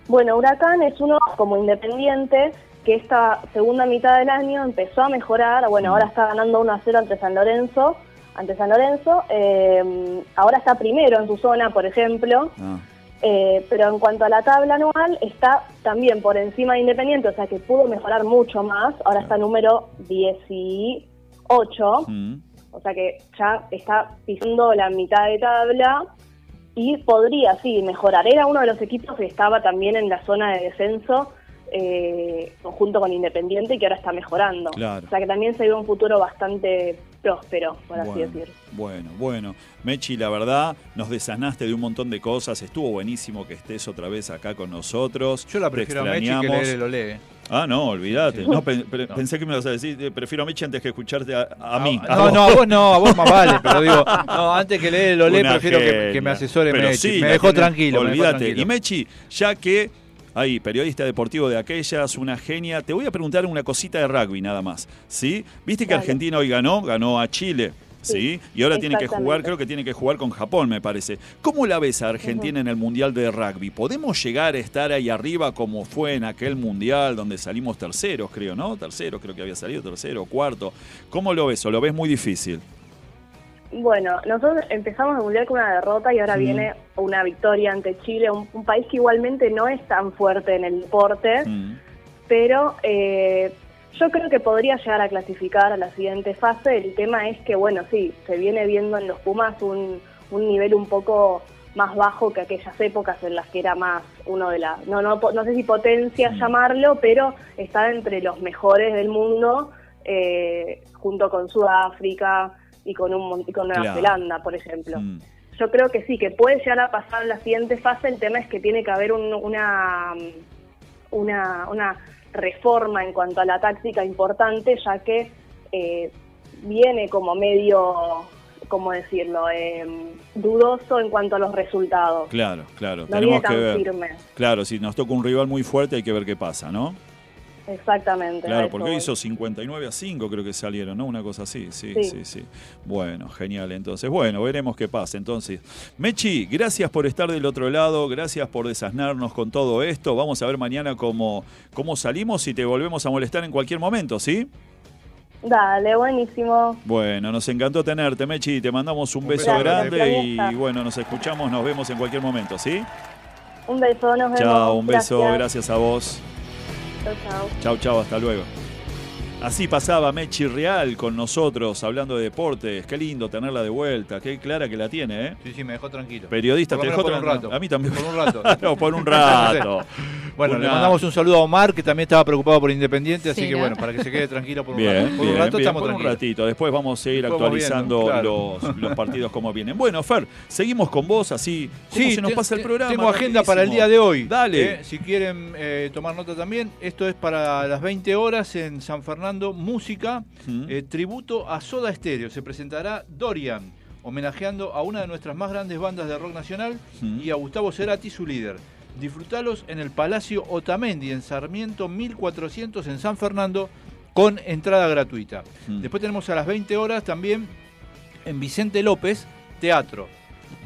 Bueno, Huracán es uno como independiente que esta segunda mitad del año empezó a mejorar. Bueno, ahora está ganando 1 a 0 ante San Lorenzo. Ante San Lorenzo, eh, ahora está primero en su zona, por ejemplo. Ah, Eh, pero en cuanto a la tabla anual, está también por encima de Independiente, o sea que pudo mejorar mucho más. Ahora está número 18, mm. o sea que ya está pisando la mitad de tabla y podría, sí, mejorar. Era uno de los equipos que estaba también en la zona de descenso eh, junto con Independiente y que ahora está mejorando. Claro. O sea que también se ve un futuro bastante próspero, por así decir. Bueno, bueno. Mechi, la verdad, nos desanaste de un montón de cosas. Estuvo buenísimo que estés otra vez acá con nosotros. Yo la Te prefiero a Mechi que extrañamos. leer el Olé. Ah, no, olvídate. Sí. No, pe- pe- No. Pensé que me ibas a decir, eh, prefiero a Mechi antes que escucharte a, a mí. No, no, a vos no, a vos más vale, pero digo, no, antes que leer el Olé Una prefiero que, me asesore Pero Mechi. sí, me dejó tranquilo. me dejó Olvídate. tranquilo. Y Mechi, ya que ahí, periodista deportivo de aquellas, una genia, te voy a preguntar una cosita de rugby nada más. ¿Sí? Viste que Dale. Argentina hoy ganó, ganó a Chile. ¿Sí? Y ahora tiene que jugar, creo que tiene que jugar con Japón, me parece. ¿Cómo la ves a Argentina en el Mundial de Rugby? ¿Podemos llegar a estar ahí arriba como fue en aquel Mundial donde salimos terceros, creo, ¿no? Terceros, creo que había salido tercero, cuarto. ¿Cómo lo ves? ¿O lo ves muy difícil? Bueno, nosotros empezamos el mundial con una derrota y ahora Sí. viene una victoria ante Chile, un, un país que igualmente no es tan fuerte en el deporte, pero eh, yo creo que podría llegar a clasificar a la siguiente fase. El tema es que, bueno, sí, se viene viendo en los Pumas un, un nivel un poco más bajo que aquellas épocas en las que era más uno de las, no, no, no sé si potencia llamarlo, pero está entre los mejores del mundo, eh, junto con Sudáfrica y con, un, y con Nueva Claro. Zelanda, por ejemplo. Mm. Yo creo que sí, que puede llegar a pasar la siguiente fase. El tema es que tiene que haber un- una, una, una reforma en cuanto a la táctica importante, ya que eh, viene como medio, ¿cómo decirlo?, Eh, dudoso en cuanto a los resultados. Claro, claro. No viene Tenemos que tan ver. firme. Claro, si nos toca un rival muy fuerte hay que ver qué pasa, ¿no? Exactamente. Claro, porque hoy hizo 59 a 5 creo que salieron, ¿no? Una cosa así, sí, sí, Sí. sí. Bueno, genial. Entonces, bueno, veremos qué pasa. Entonces, Mechi, gracias por estar del otro lado, gracias por desasnarnos con todo esto. Vamos a ver mañana cómo, cómo salimos y te volvemos a molestar en cualquier momento, ¿sí? Dale, buenísimo. Bueno, nos encantó tenerte, Mechi. Te mandamos un, Un beso beso grande grande. y bueno, nos escuchamos, nos vemos en cualquier momento, ¿sí? Un beso, nos vemos. Chao, un beso, Gracias. gracias a vos. Chao, chao. Chau, chau, hasta luego. Así pasaba Mechi Real con nosotros hablando de deportes. Qué lindo tenerla de vuelta. Qué clara que la tiene, ¿eh? Sí, sí, me dejó tranquilo. Periodista, te dejó por un tranquilo. rato. A mí también. Por un rato. no, por un rato. Bueno, le mandamos un saludo a Omar, que también estaba preocupado por Independiente, así Sí, que ¿no? bueno, para que se quede tranquilo por un Bien, rato. Por bien, un rato bien, estamos por un tranquilos. ratito. Después vamos a seguir Después vamos actualizando viendo, claro. los, los partidos como vienen. Bueno, Fer, seguimos con vos así. ¿Cómo Sí, se nos te- pasa el programa? Tengo agenda para el día de hoy. Dale. Eh, si quieren eh, tomar nota también, esto es para las 20 horas en San Fernando, música, Mm. eh, tributo a Soda Stereo. Se presentará Dorian, homenajeando a una de nuestras más grandes bandas de rock nacional Mm. y a Gustavo Cerati, su líder. Disfrutalos en el Palacio Otamendi, en Sarmiento 1400, en San Fernando, con entrada gratuita. Mm. Después tenemos a las 20 horas también en Vicente López, teatro.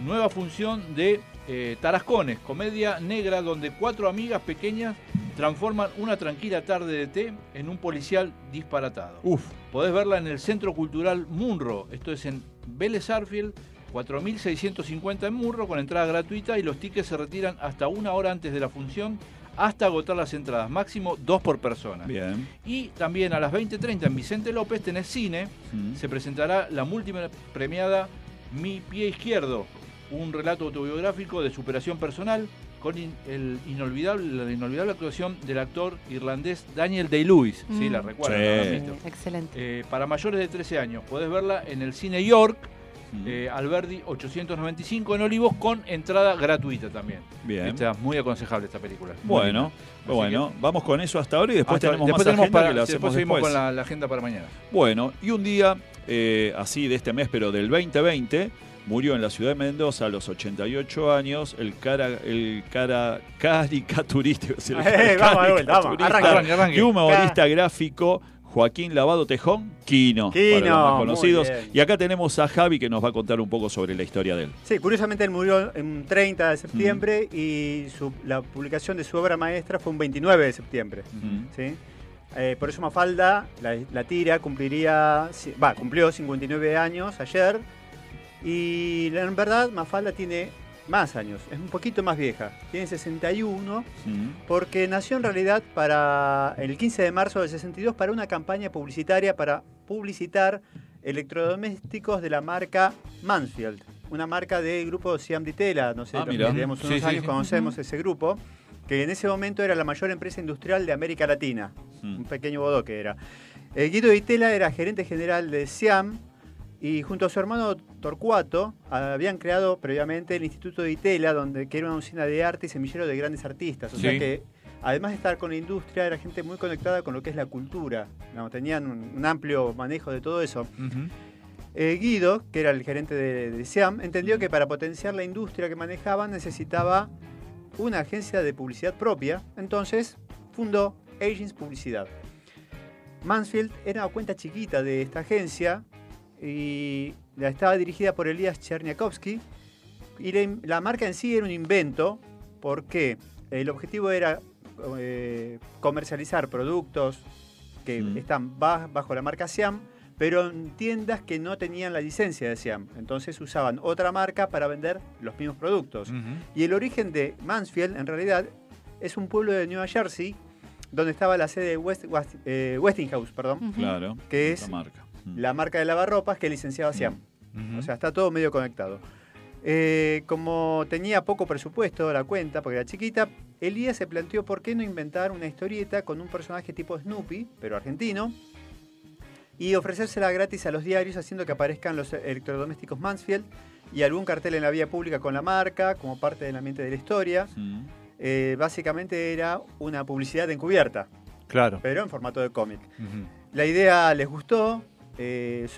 Nueva función de eh, Tarascones, comedia negra donde cuatro amigas pequeñas transforman una tranquila tarde de té en un policial disparatado. Uf. Podés verla en el Centro Cultural Munro, esto es en Vélez Arfield, 4.650 en Munro, con entrada gratuita y los tickets se retiran hasta una hora antes de la función hasta agotar las entradas, máximo dos por persona. Bien. Y también a las 20.30 en Vicente López tenés cine, Mm. se presentará la múltiple premiada Mi Pie Izquierdo, un relato autobiográfico de superación personal con in- el inolvidable, la inolvidable actuación del actor irlandés Daniel Day-Lewis. Sí, Mm. la recuerdan, Sí. la habrán visto. Excelente. Eh, para mayores de 13 años, podés verla en el Cine York, Mm. eh, Alberdi 895 en Olivos, con entrada gratuita también. Bien. Está muy aconsejable esta película. Bueno, bueno, vamos con eso hasta ahora y después Hasta- tenemos después más tenemos agenda para- que la después hacemos seguimos después. con la, la agenda para mañana. Bueno, y un día eh, así de este mes, pero del 2020, murió en la ciudad de Mendoza a los 88 años el cara, el cara caricaturista, iba a decir, el Eh, vamos vamos, caricaturista arranque, arranque, y humorista gráfico Joaquín Lavado Tejón, Quino, Quino, para los más conocidos. Y acá tenemos a Javi que nos va a contar un poco sobre la historia de él. Sí, curiosamente él murió en 30 de septiembre y su- la publicación de su obra maestra fue un 29 de septiembre. Mm. ¿sí? Eh, por eso Mafalda, la, la tira, cumpliría, va, cumplió 59 años ayer. Y en verdad Mafalda tiene más años, es un poquito más vieja, tiene 61, Mm. porque nació en realidad para el 15 de marzo del 62 para una campaña publicitaria para publicitar electrodomésticos de la marca Mansfield, una marca del grupo Siam Ditela, no sé, Ah, tenemos unos sí, años sí. conocemos ese grupo, que en ese momento era la mayor empresa industrial de América Latina, un pequeño bodoque era. Eh, Guido Ditela era gerente general de Siam y junto a su hermano Torcuato habían creado previamente el Instituto de Itela, donde, que era una usina de arte y semillero de grandes artistas. O sea que, además de estar con la industria, era gente muy conectada con lo que es la cultura. ¿no? Tenían un, un amplio manejo de todo eso. Eh, Guido, que era el gerente de, de Siam, entendió que para potenciar la industria que manejaban necesitaba una agencia de publicidad propia. Entonces fundó Agents Publicidad. Mansfield era una cuenta chiquita de esta agencia y la estaba dirigida por Elías Cherniakowski. Y la, la marca en sí era un invento porque el objetivo era eh, comercializar productos que Mm. están ba- bajo la marca Siam, pero en tiendas que no tenían la licencia de Siam. Entonces usaban otra marca para vender los mismos productos. Y el origen de Mansfield, en realidad, es un pueblo de Nueva Jersey, donde estaba la sede de West- West- eh, Westinghouse, perdón. Claro. que esa es marca. La marca de lavarropas que licenciaba Siam. O sea, está todo medio conectado. Eh, como tenía poco presupuesto la cuenta, porque era chiquita, Elías se planteó por qué no inventar una historieta con un personaje tipo Snoopy, pero argentino, y ofrecérsela gratis a los diarios haciendo que aparezcan los electrodomésticos Mansfield y algún cartel en la vía pública con la marca como parte del ambiente de la historia. Eh, básicamente era una publicidad encubierta, Claro. pero en formato de cómic. La idea les gustó. Eh,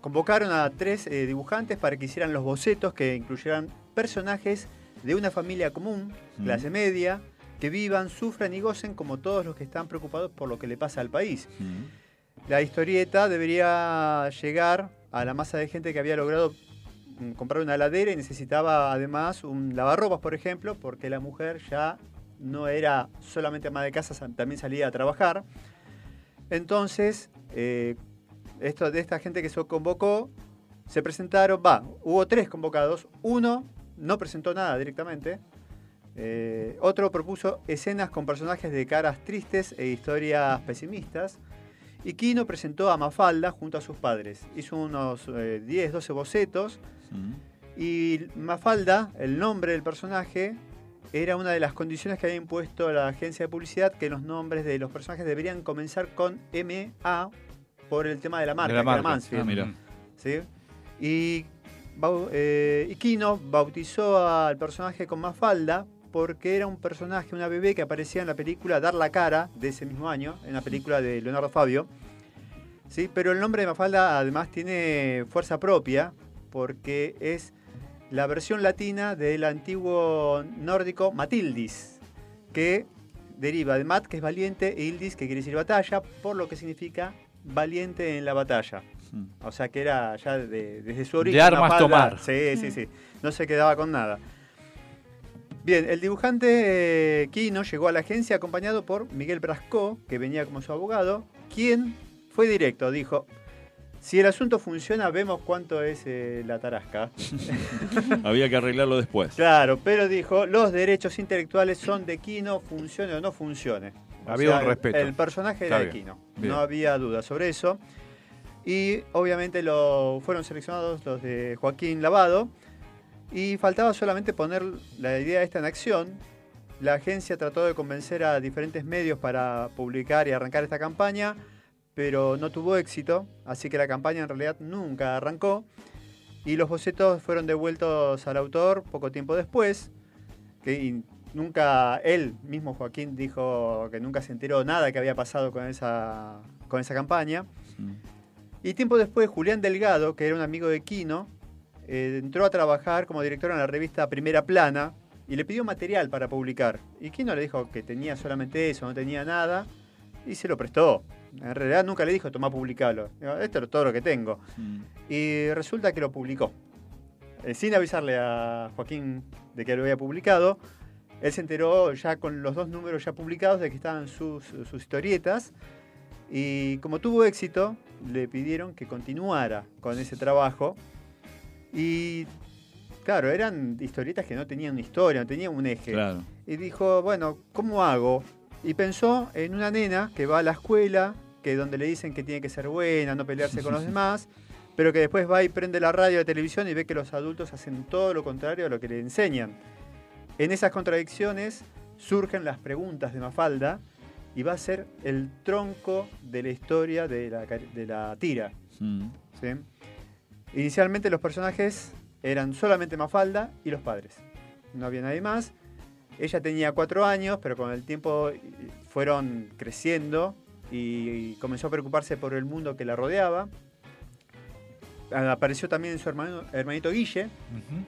convocaron a tres eh, dibujantes para que hicieran los bocetos que incluyeran personajes de una familia común, Mm. clase media, que vivan, sufran y gocen como todos los que están preocupados por lo que le pasa al país. Mm. La historieta debería llegar a la masa de gente que había logrado mm, comprar una heladera y necesitaba además un lavarropas, por ejemplo, porque la mujer ya no era solamente ama de casa, sa- también salía a trabajar. Entonces, eh, esto, de esta gente que se convocó, se presentaron, va, hubo tres convocados, uno no presentó nada directamente, eh, otro propuso escenas con personajes de caras tristes e historias pesimistas, y Kino presentó a Mafalda junto a sus padres. Hizo unos eh, 10, 12 bocetos, y Mafalda, el nombre del personaje, era una de las condiciones que había impuesto la agencia de publicidad, que los nombres de los personajes deberían comenzar con MA por el tema de la marca, De la que era marca. Mansfield. Ah, mira. ¿sí? Y, eh, y Kino bautizó al personaje con Mafalda porque era un personaje, una bebé que aparecía en la película Dar la cara de ese mismo año, en la película de Leonardo Fabio. ¿sí? Pero el nombre de Mafalda además tiene fuerza propia porque es la versión latina del antiguo nórdico Matildis, que deriva de Mat, que es valiente, e Ildis, que quiere decir batalla, por lo que significa valiente en la batalla. Mm. O sea que era ya de- desde su origen. De armas tomar. Sí, sí, sí. No se quedaba con nada. Bien, el dibujante eh, Kino llegó a la agencia acompañado por Miguel Brasco, que venía como su abogado, quien fue directo, dijo, si el asunto funciona, vemos cuánto es eh, la tarasca. Había que arreglarlo después. Claro, pero dijo, los derechos intelectuales son de Kino, funcione o no funcione. O Había un respeto. El, personaje Está era bien. Bien. no había duda sobre eso. Y obviamente lo, fueron seleccionados los de Joaquín Lavado. Y faltaba solamente poner la idea esta en acción. La agencia trató de convencer a diferentes medios para publicar y arrancar esta campaña, pero no tuvo éxito, así que la campaña en realidad nunca arrancó. Y los bocetos fueron devueltos al autor poco tiempo después, que nunca él mismo Joaquín dijo que nunca se enteró nada que había pasado con esa, con esa campaña. Mm. Y tiempo después, Julián Delgado, que era un amigo de Kino, eh, entró a trabajar como director en la revista Primera Plana y le pidió material para publicar. Y Kino le dijo que tenía solamente eso, no tenía nada, y se lo prestó. En realidad nunca le dijo, toma, publicalo. Esto es todo lo que tengo. Mm. Y resulta que lo publicó. Eh, sin avisarle a Joaquín de que lo había publicado, él se enteró ya con los dos números ya publicados de que estaban sus, sus historietas. Y como tuvo éxito, le pidieron que continuara con ese trabajo. Y claro, eran historietas que no tenían una historia, no tenían un eje. Claro. Y dijo, bueno, ¿cómo hago? Y pensó en una nena que va a la escuela, que donde le dicen que tiene que ser buena, no pelearse con los demás, pero que después va y prende la radio la televisión y ve que los adultos hacen todo lo contrario a lo que le enseñan. En esas contradicciones surgen las preguntas de Mafalda y va a ser el tronco de la historia de la, cari- de la tira. Mm. ¿sí? Inicialmente los personajes eran solamente Mafalda y los padres. No había nadie más. Ella tenía cuatro años, pero con el tiempo eh, fueron creciendo y comenzó a preocuparse por el mundo que la rodeaba. Apareció también su hermano, hermanito Guille,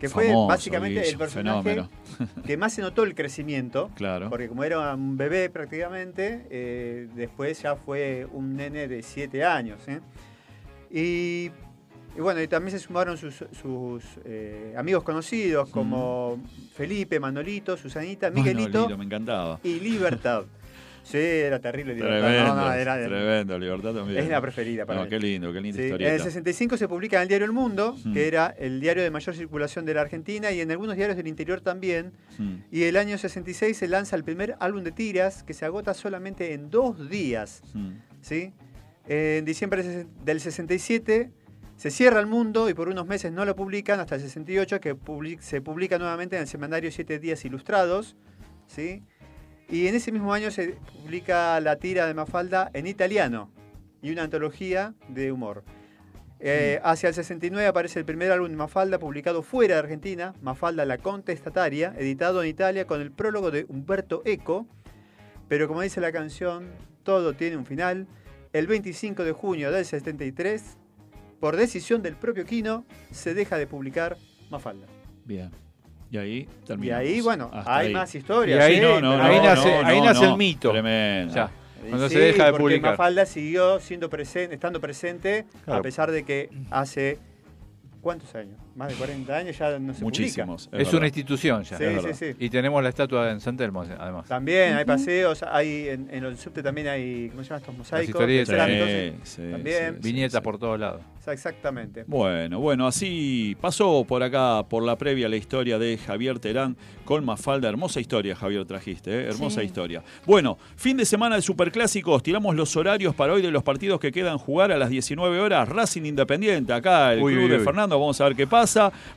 que fue Famoso, básicamente Guille, el personaje fenómeno. que más se notó el crecimiento. Claro. Porque como era un bebé prácticamente, eh, después ya fue un nene de 7 años. ¿eh? Y, y bueno, y también se sumaron sus, sus, eh, amigos conocidos como Felipe, Manolito, Susanita, Miguelito Manolito, me encantaba. y Libertad. Sí, era terrible Libertad. Tremendo, No, no, era- tremendo, Libertad también. Es la preferida para No, mí. qué lindo, qué linda Sí, en el 65 se publica en el diario El Mundo, Mm. que era el diario de mayor circulación de la Argentina, y en algunos diarios del interior también. Mm. Y el año 66 se lanza el primer álbum de tiras que se agota solamente en dos días. Mm. ¿sí? En diciembre del 67 se cierra el mundo y por unos meses no lo publican hasta el 68 que public- se publica nuevamente en el semanario Siete Días Ilustrados. ¿sí? Y en ese mismo año se publica la tira de Mafalda en italiano y una antología de humor. Eh, hacia el 69 aparece el primer álbum de Mafalda publicado fuera de Argentina, Mafalda la Contestataria, editado en Italia con el prólogo de Humberto Eco. Pero como dice la canción, todo tiene un final. El 25 de junio del 73, por decisión del propio Kino, se deja de publicar Mafalda. Bien. Y ahí Y terminamos. ahí, bueno, Hasta hay ahí. más historias. Y ahí sí, no, pero- no, ahí nace- ahí nace el mito. Tremendo. Ya. Y Cuando sí, se deja de porque publicar. Mafalda siguió siendo presente, estando presente, Claro. a pesar de que hace. ¿Cuántos años? Más de 40 años ya no se Muchísimos. publica. Es, verdad. una institución ya. Sí, es sí, sí. Y tenemos la estatua en San Telmo, además. También hay paseos, hay en, en el subte también hay, ¿cómo se llaman estos mosaicos? historietas. cerámicos, Sí, sí. sí, También. sí, Viñetas sí. por todos lados. O sea, Exactamente. Bueno, bueno, así pasó por acá, por la previa, la historia de Javier Terán con Mafalda. Hermosa historia, Javier, trajiste, ¿eh? hermosa Sí. historia. Bueno, fin de semana de Superclásicos. Tiramos los horarios para hoy de los partidos que quedan jugar a las 19 horas. Racing Independiente, acá el Uy, club uy, de uy. Fernando. Vamos a ver qué pasa.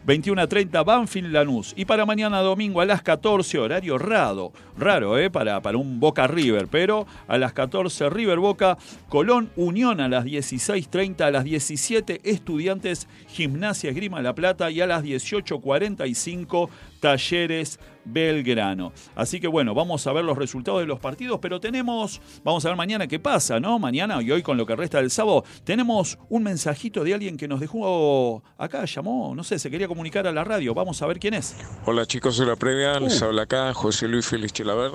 21 a 30, Banfield Lanús. Y para mañana domingo a las 14, horario raro, raro, ¿eh? Para, para un Boca River. Pero a las 14, River Boca, Colón Unión a las 16.30, a las 17, Estudiantes Gimnasia Esgrima La Plata y a las 18.45, Talleres Belgrano. Así que bueno, vamos a ver los resultados de los partidos, pero tenemos, vamos a ver mañana qué pasa, ¿no? Mañana y hoy con lo que resta del sábado, tenemos un mensajito de alguien que nos dejó acá, llamó, no sé, se quería comunicar a la radio, vamos a ver quién es. Hola chicos de la previa, les Uh. habla acá José Luis Félix Chilaver.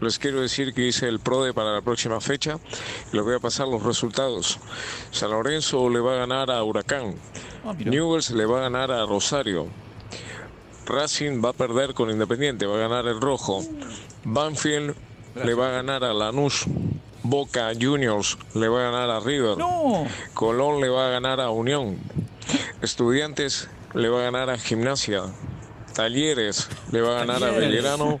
Les quiero decir que hice el PRODE para la próxima fecha. Les voy a pasar los resultados. San Lorenzo le va a ganar a Huracán. Ah. Newells le va a ganar a Rosario. Racing va a perder con Independiente, va a ganar el Rojo. Banfield le va a ganar a Lanús. Boca Juniors le va a ganar a River. No, Colón le va a ganar a Unión. Estudiantes le va a ganar a Gimnasia. Talleres le va a ganar a. Belgrano.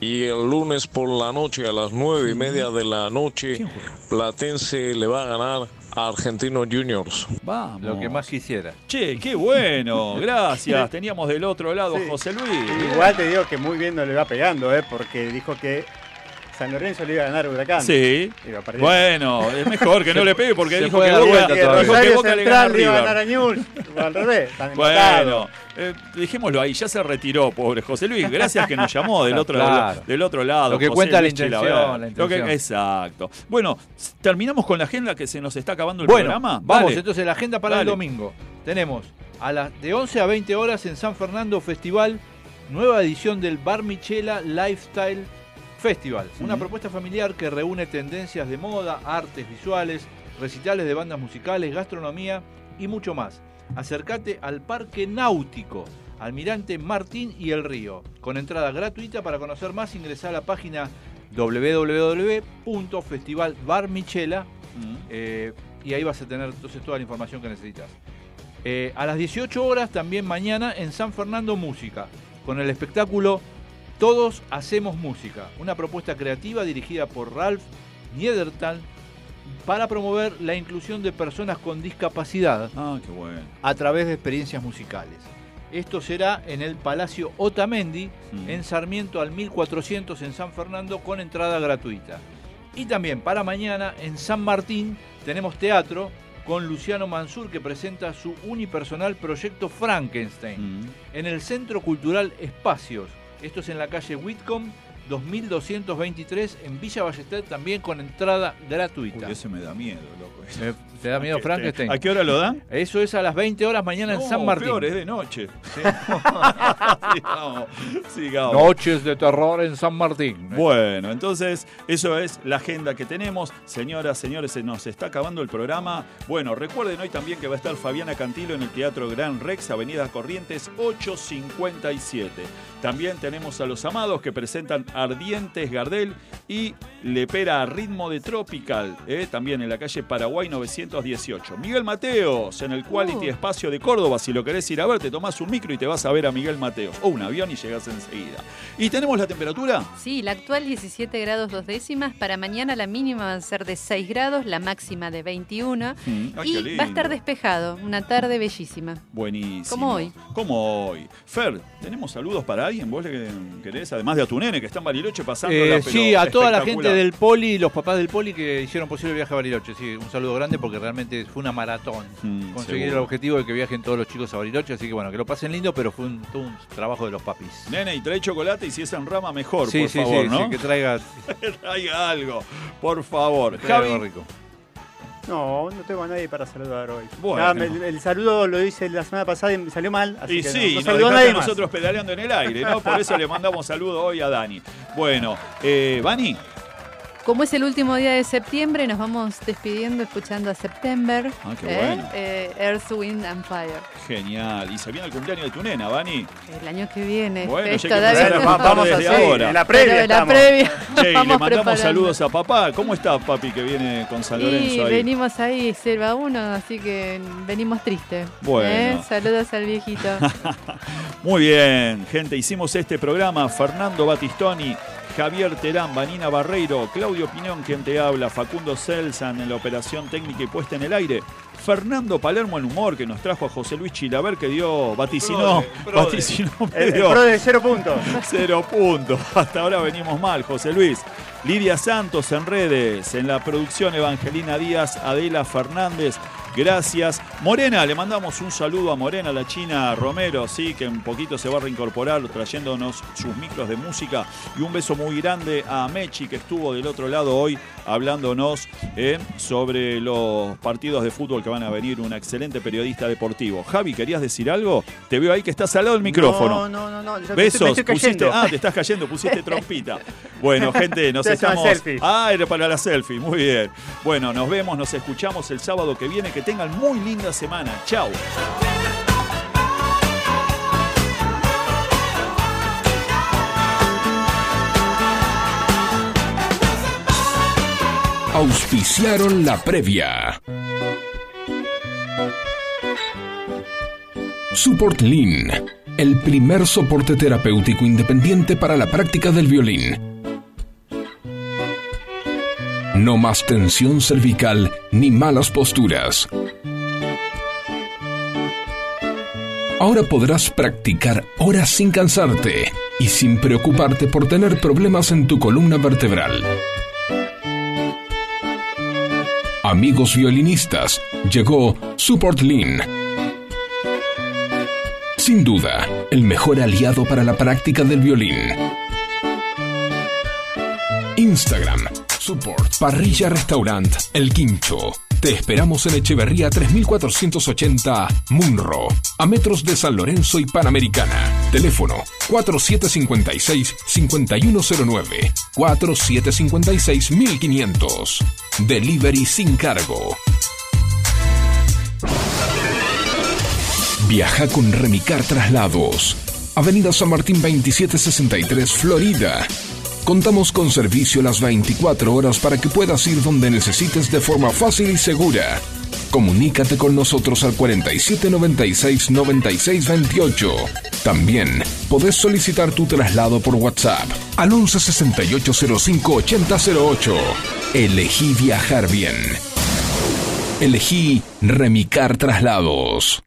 Y el lunes por la noche, a las nueve y media de la noche. Platense le va a ganar a Argentino Juniors. vamos. Lo que más quisiera. Che, qué bueno, gracias. Teníamos del otro lado a. José Luis. Igual te digo que muy bien no le va pegando, ¿eh? porque dijo que San Lorenzo le iba a ganar a Huracán. Sí. Bueno, es mejor que no le pegue porque Se dijo que Boca, dijo que Boca le gana a iba a ganar a al revés. Bueno, eh, dejémoslo ahí, ya se retiró, pobre José Luis. Gracias que nos llamó del otro, Claro. del otro lado. Lo que José cuenta la intención, Lo que- exacto. Bueno, terminamos con la agenda que se nos está acabando el Bueno, programa. vamos, Dale. entonces la agenda para Dale. el domingo. Tenemos a las de 11 a 20 horas en San Fernando Festival, nueva edición del Bar Michela Lifestyle Festival. Una propuesta familiar que reúne tendencias de moda, artes visuales, recitales de bandas musicales, gastronomía y mucho más. Acércate al Parque Náutico, Almirante Martín y el Río. Con entrada gratuita para conocer más ingresá a la página www.festivalbarmichela.com Eh, y ahí vas a tener entonces toda la información que necesitas. Eh, a las 18 horas, también mañana, en San Fernando Música, con el espectáculo Todos Hacemos Música, una propuesta creativa dirigida por Ralph Niedertal para promover la inclusión de personas con discapacidad Ah, qué bueno. a través de experiencias musicales. Esto será en el Palacio Otamendi, Mm. en Sarmiento al 1400 en San Fernando, con entrada gratuita. Y también para mañana en San Martín tenemos teatro con Luciano Mansur que presenta su unipersonal proyecto Frankenstein Mm. en el Centro Cultural Espacios. Esto es en la calle Whitcomb 2223 en Villa Ballester también con entrada gratuita. Uy, ese me da miedo, loco. Eh, ¿Te da miedo Frankenstein? ¿A qué hora lo dan? Eso es a las 20 horas mañana en San Martín. peor, es de noche. sigamos, sigamos. Noches de terror en San Martín. Bueno, entonces eso es la agenda que tenemos. Señoras, señores, se nos está acabando el programa. Bueno, recuerden hoy también que va a estar Fabiana Cantilo en el Teatro Gran Rex, Avenida Corrientes 857. También tenemos a los amados que presentan Ardientes Gardel y Lepera a ritmo de Tropical, eh, también en la calle Paraguay 918. Miguel Mateos en el Quality Uh. Espacio de Córdoba. Si lo querés ir a ver, te tomás un micro y te vas a ver a Miguel Mateos. O un avión y llegás enseguida. ¿Y tenemos la temperatura? Sí, la actual 17 grados dos décimas. Para mañana la mínima va a ser de 6 grados, la máxima de 21. Mm, ay, y va a estar despejado, una tarde bellísima. Buenísimo. Como hoy. Como hoy. Fer, ¿tenemos saludos para alguien? ¿Vos le querés? Además de a tu nene que está Bariloche pasando Eh, sí, a toda la gente del Poli, los papás del Poli que hicieron posible el viaje a Bariloche. Sí, un saludo grande porque realmente fue una maratón. Mm, Conseguir seguro. el objetivo de que viajen todos los chicos a Bariloche, así que bueno, que lo pasen lindo, pero fue un, todo un trabajo de los papis. Nene, y trae chocolate y si es en rama, mejor, Sí, por sí, favor, sí, ¿no? sí, que traiga, Traiga algo, por favor. Javi, rico. No, no tengo a nadie para saludar hoy. Bueno. El, saludo lo hice la semana pasada y me salió mal. Así y que sí, no, no nos saludó nadie más. nosotros pedaleando en el aire, ¿no? Por eso le mandamos saludo hoy a Dani. Bueno, eh, Vani, Como es el último día de septiembre, nos vamos despidiendo escuchando a September. Ah, qué ¿eh? bueno. Eh, Earth, Wind and Fire. genial. Y se viene el cumpleaños de tu nena, Vani. El año que viene. Bueno, ya que David. empezar a Va- vamos desde ahora. en la previa en la previa. Che, y le vamos mandamos preparando. saludos a papá. ¿Cómo está papi que viene con San Lorenzo Y ahí? venimos ahí, Selva 1, así que venimos tristes. Bueno. ¿eh? Saludos al viejito. Muy bien, gente, hicimos este programa. Fernando Batistoni, Javier Terán, Vanina Barreiro, Claudio Piñón, quien te habla, Facundo Celsan en la operación técnica y puesta en el aire. Fernando Palermo en humor, que nos trajo a José Luis Chilaver, que dio, vaticinó, Prode, prode. vaticinó El, el de cero puntos. Cero puntos. Hasta ahora venimos mal, José Luis. Lidia Santos en redes, en la producción Evangelina Díaz, Adela Fernández. Gracias. Morena, le mandamos un saludo a Morena, la China Romero, sí, que un poquito se va a reincorporar trayéndonos sus micros de música. Y un beso muy grande a Mechi, que estuvo del otro lado hoy hablándonos eh, sobre los partidos de fútbol que van a venir. Un excelente periodista deportivo. Javi, ¿querías decir algo? Te veo ahí que estás al lado del micrófono. No, no, no. no. Besos, estoy- me estoy pusiste, ah, te estás cayendo, pusiste trompita. Bueno, gente, nos estamos. Ah, era para la selfie, muy bien. Bueno, nos vemos, nos escuchamos el sábado que viene. Que tengan muy linda semana. Chao. Auspiciaron la previa. Support Lean, el primer soporte terapéutico independiente para la práctica del violín. No más tensión cervical ni malas posturas. Ahora podrás practicar horas sin cansarte y sin preocuparte por tener problemas en tu columna vertebral. Amigos violinistas, llegó Support Lean. Sin duda, el mejor aliado para la práctica del violín. Instagram, Support, Parrilla Restaurant, El Quincho. Te esperamos en Echeverría 3480, Munro, a metros de San Lorenzo y Panamericana. Teléfono 4756-5109, 4756-1500. Delivery sin cargo. Viaja con Remicar Traslados. Avenida San Martín 2763, Florida. Contamos con servicio las 24 horas para que puedas ir donde necesites de forma fácil y segura. Comunícate con nosotros al 4796 9628. También podés solicitar tu traslado por WhatsApp al 116805 8008. Elegí viajar bien. Elegí Remicar Traslados.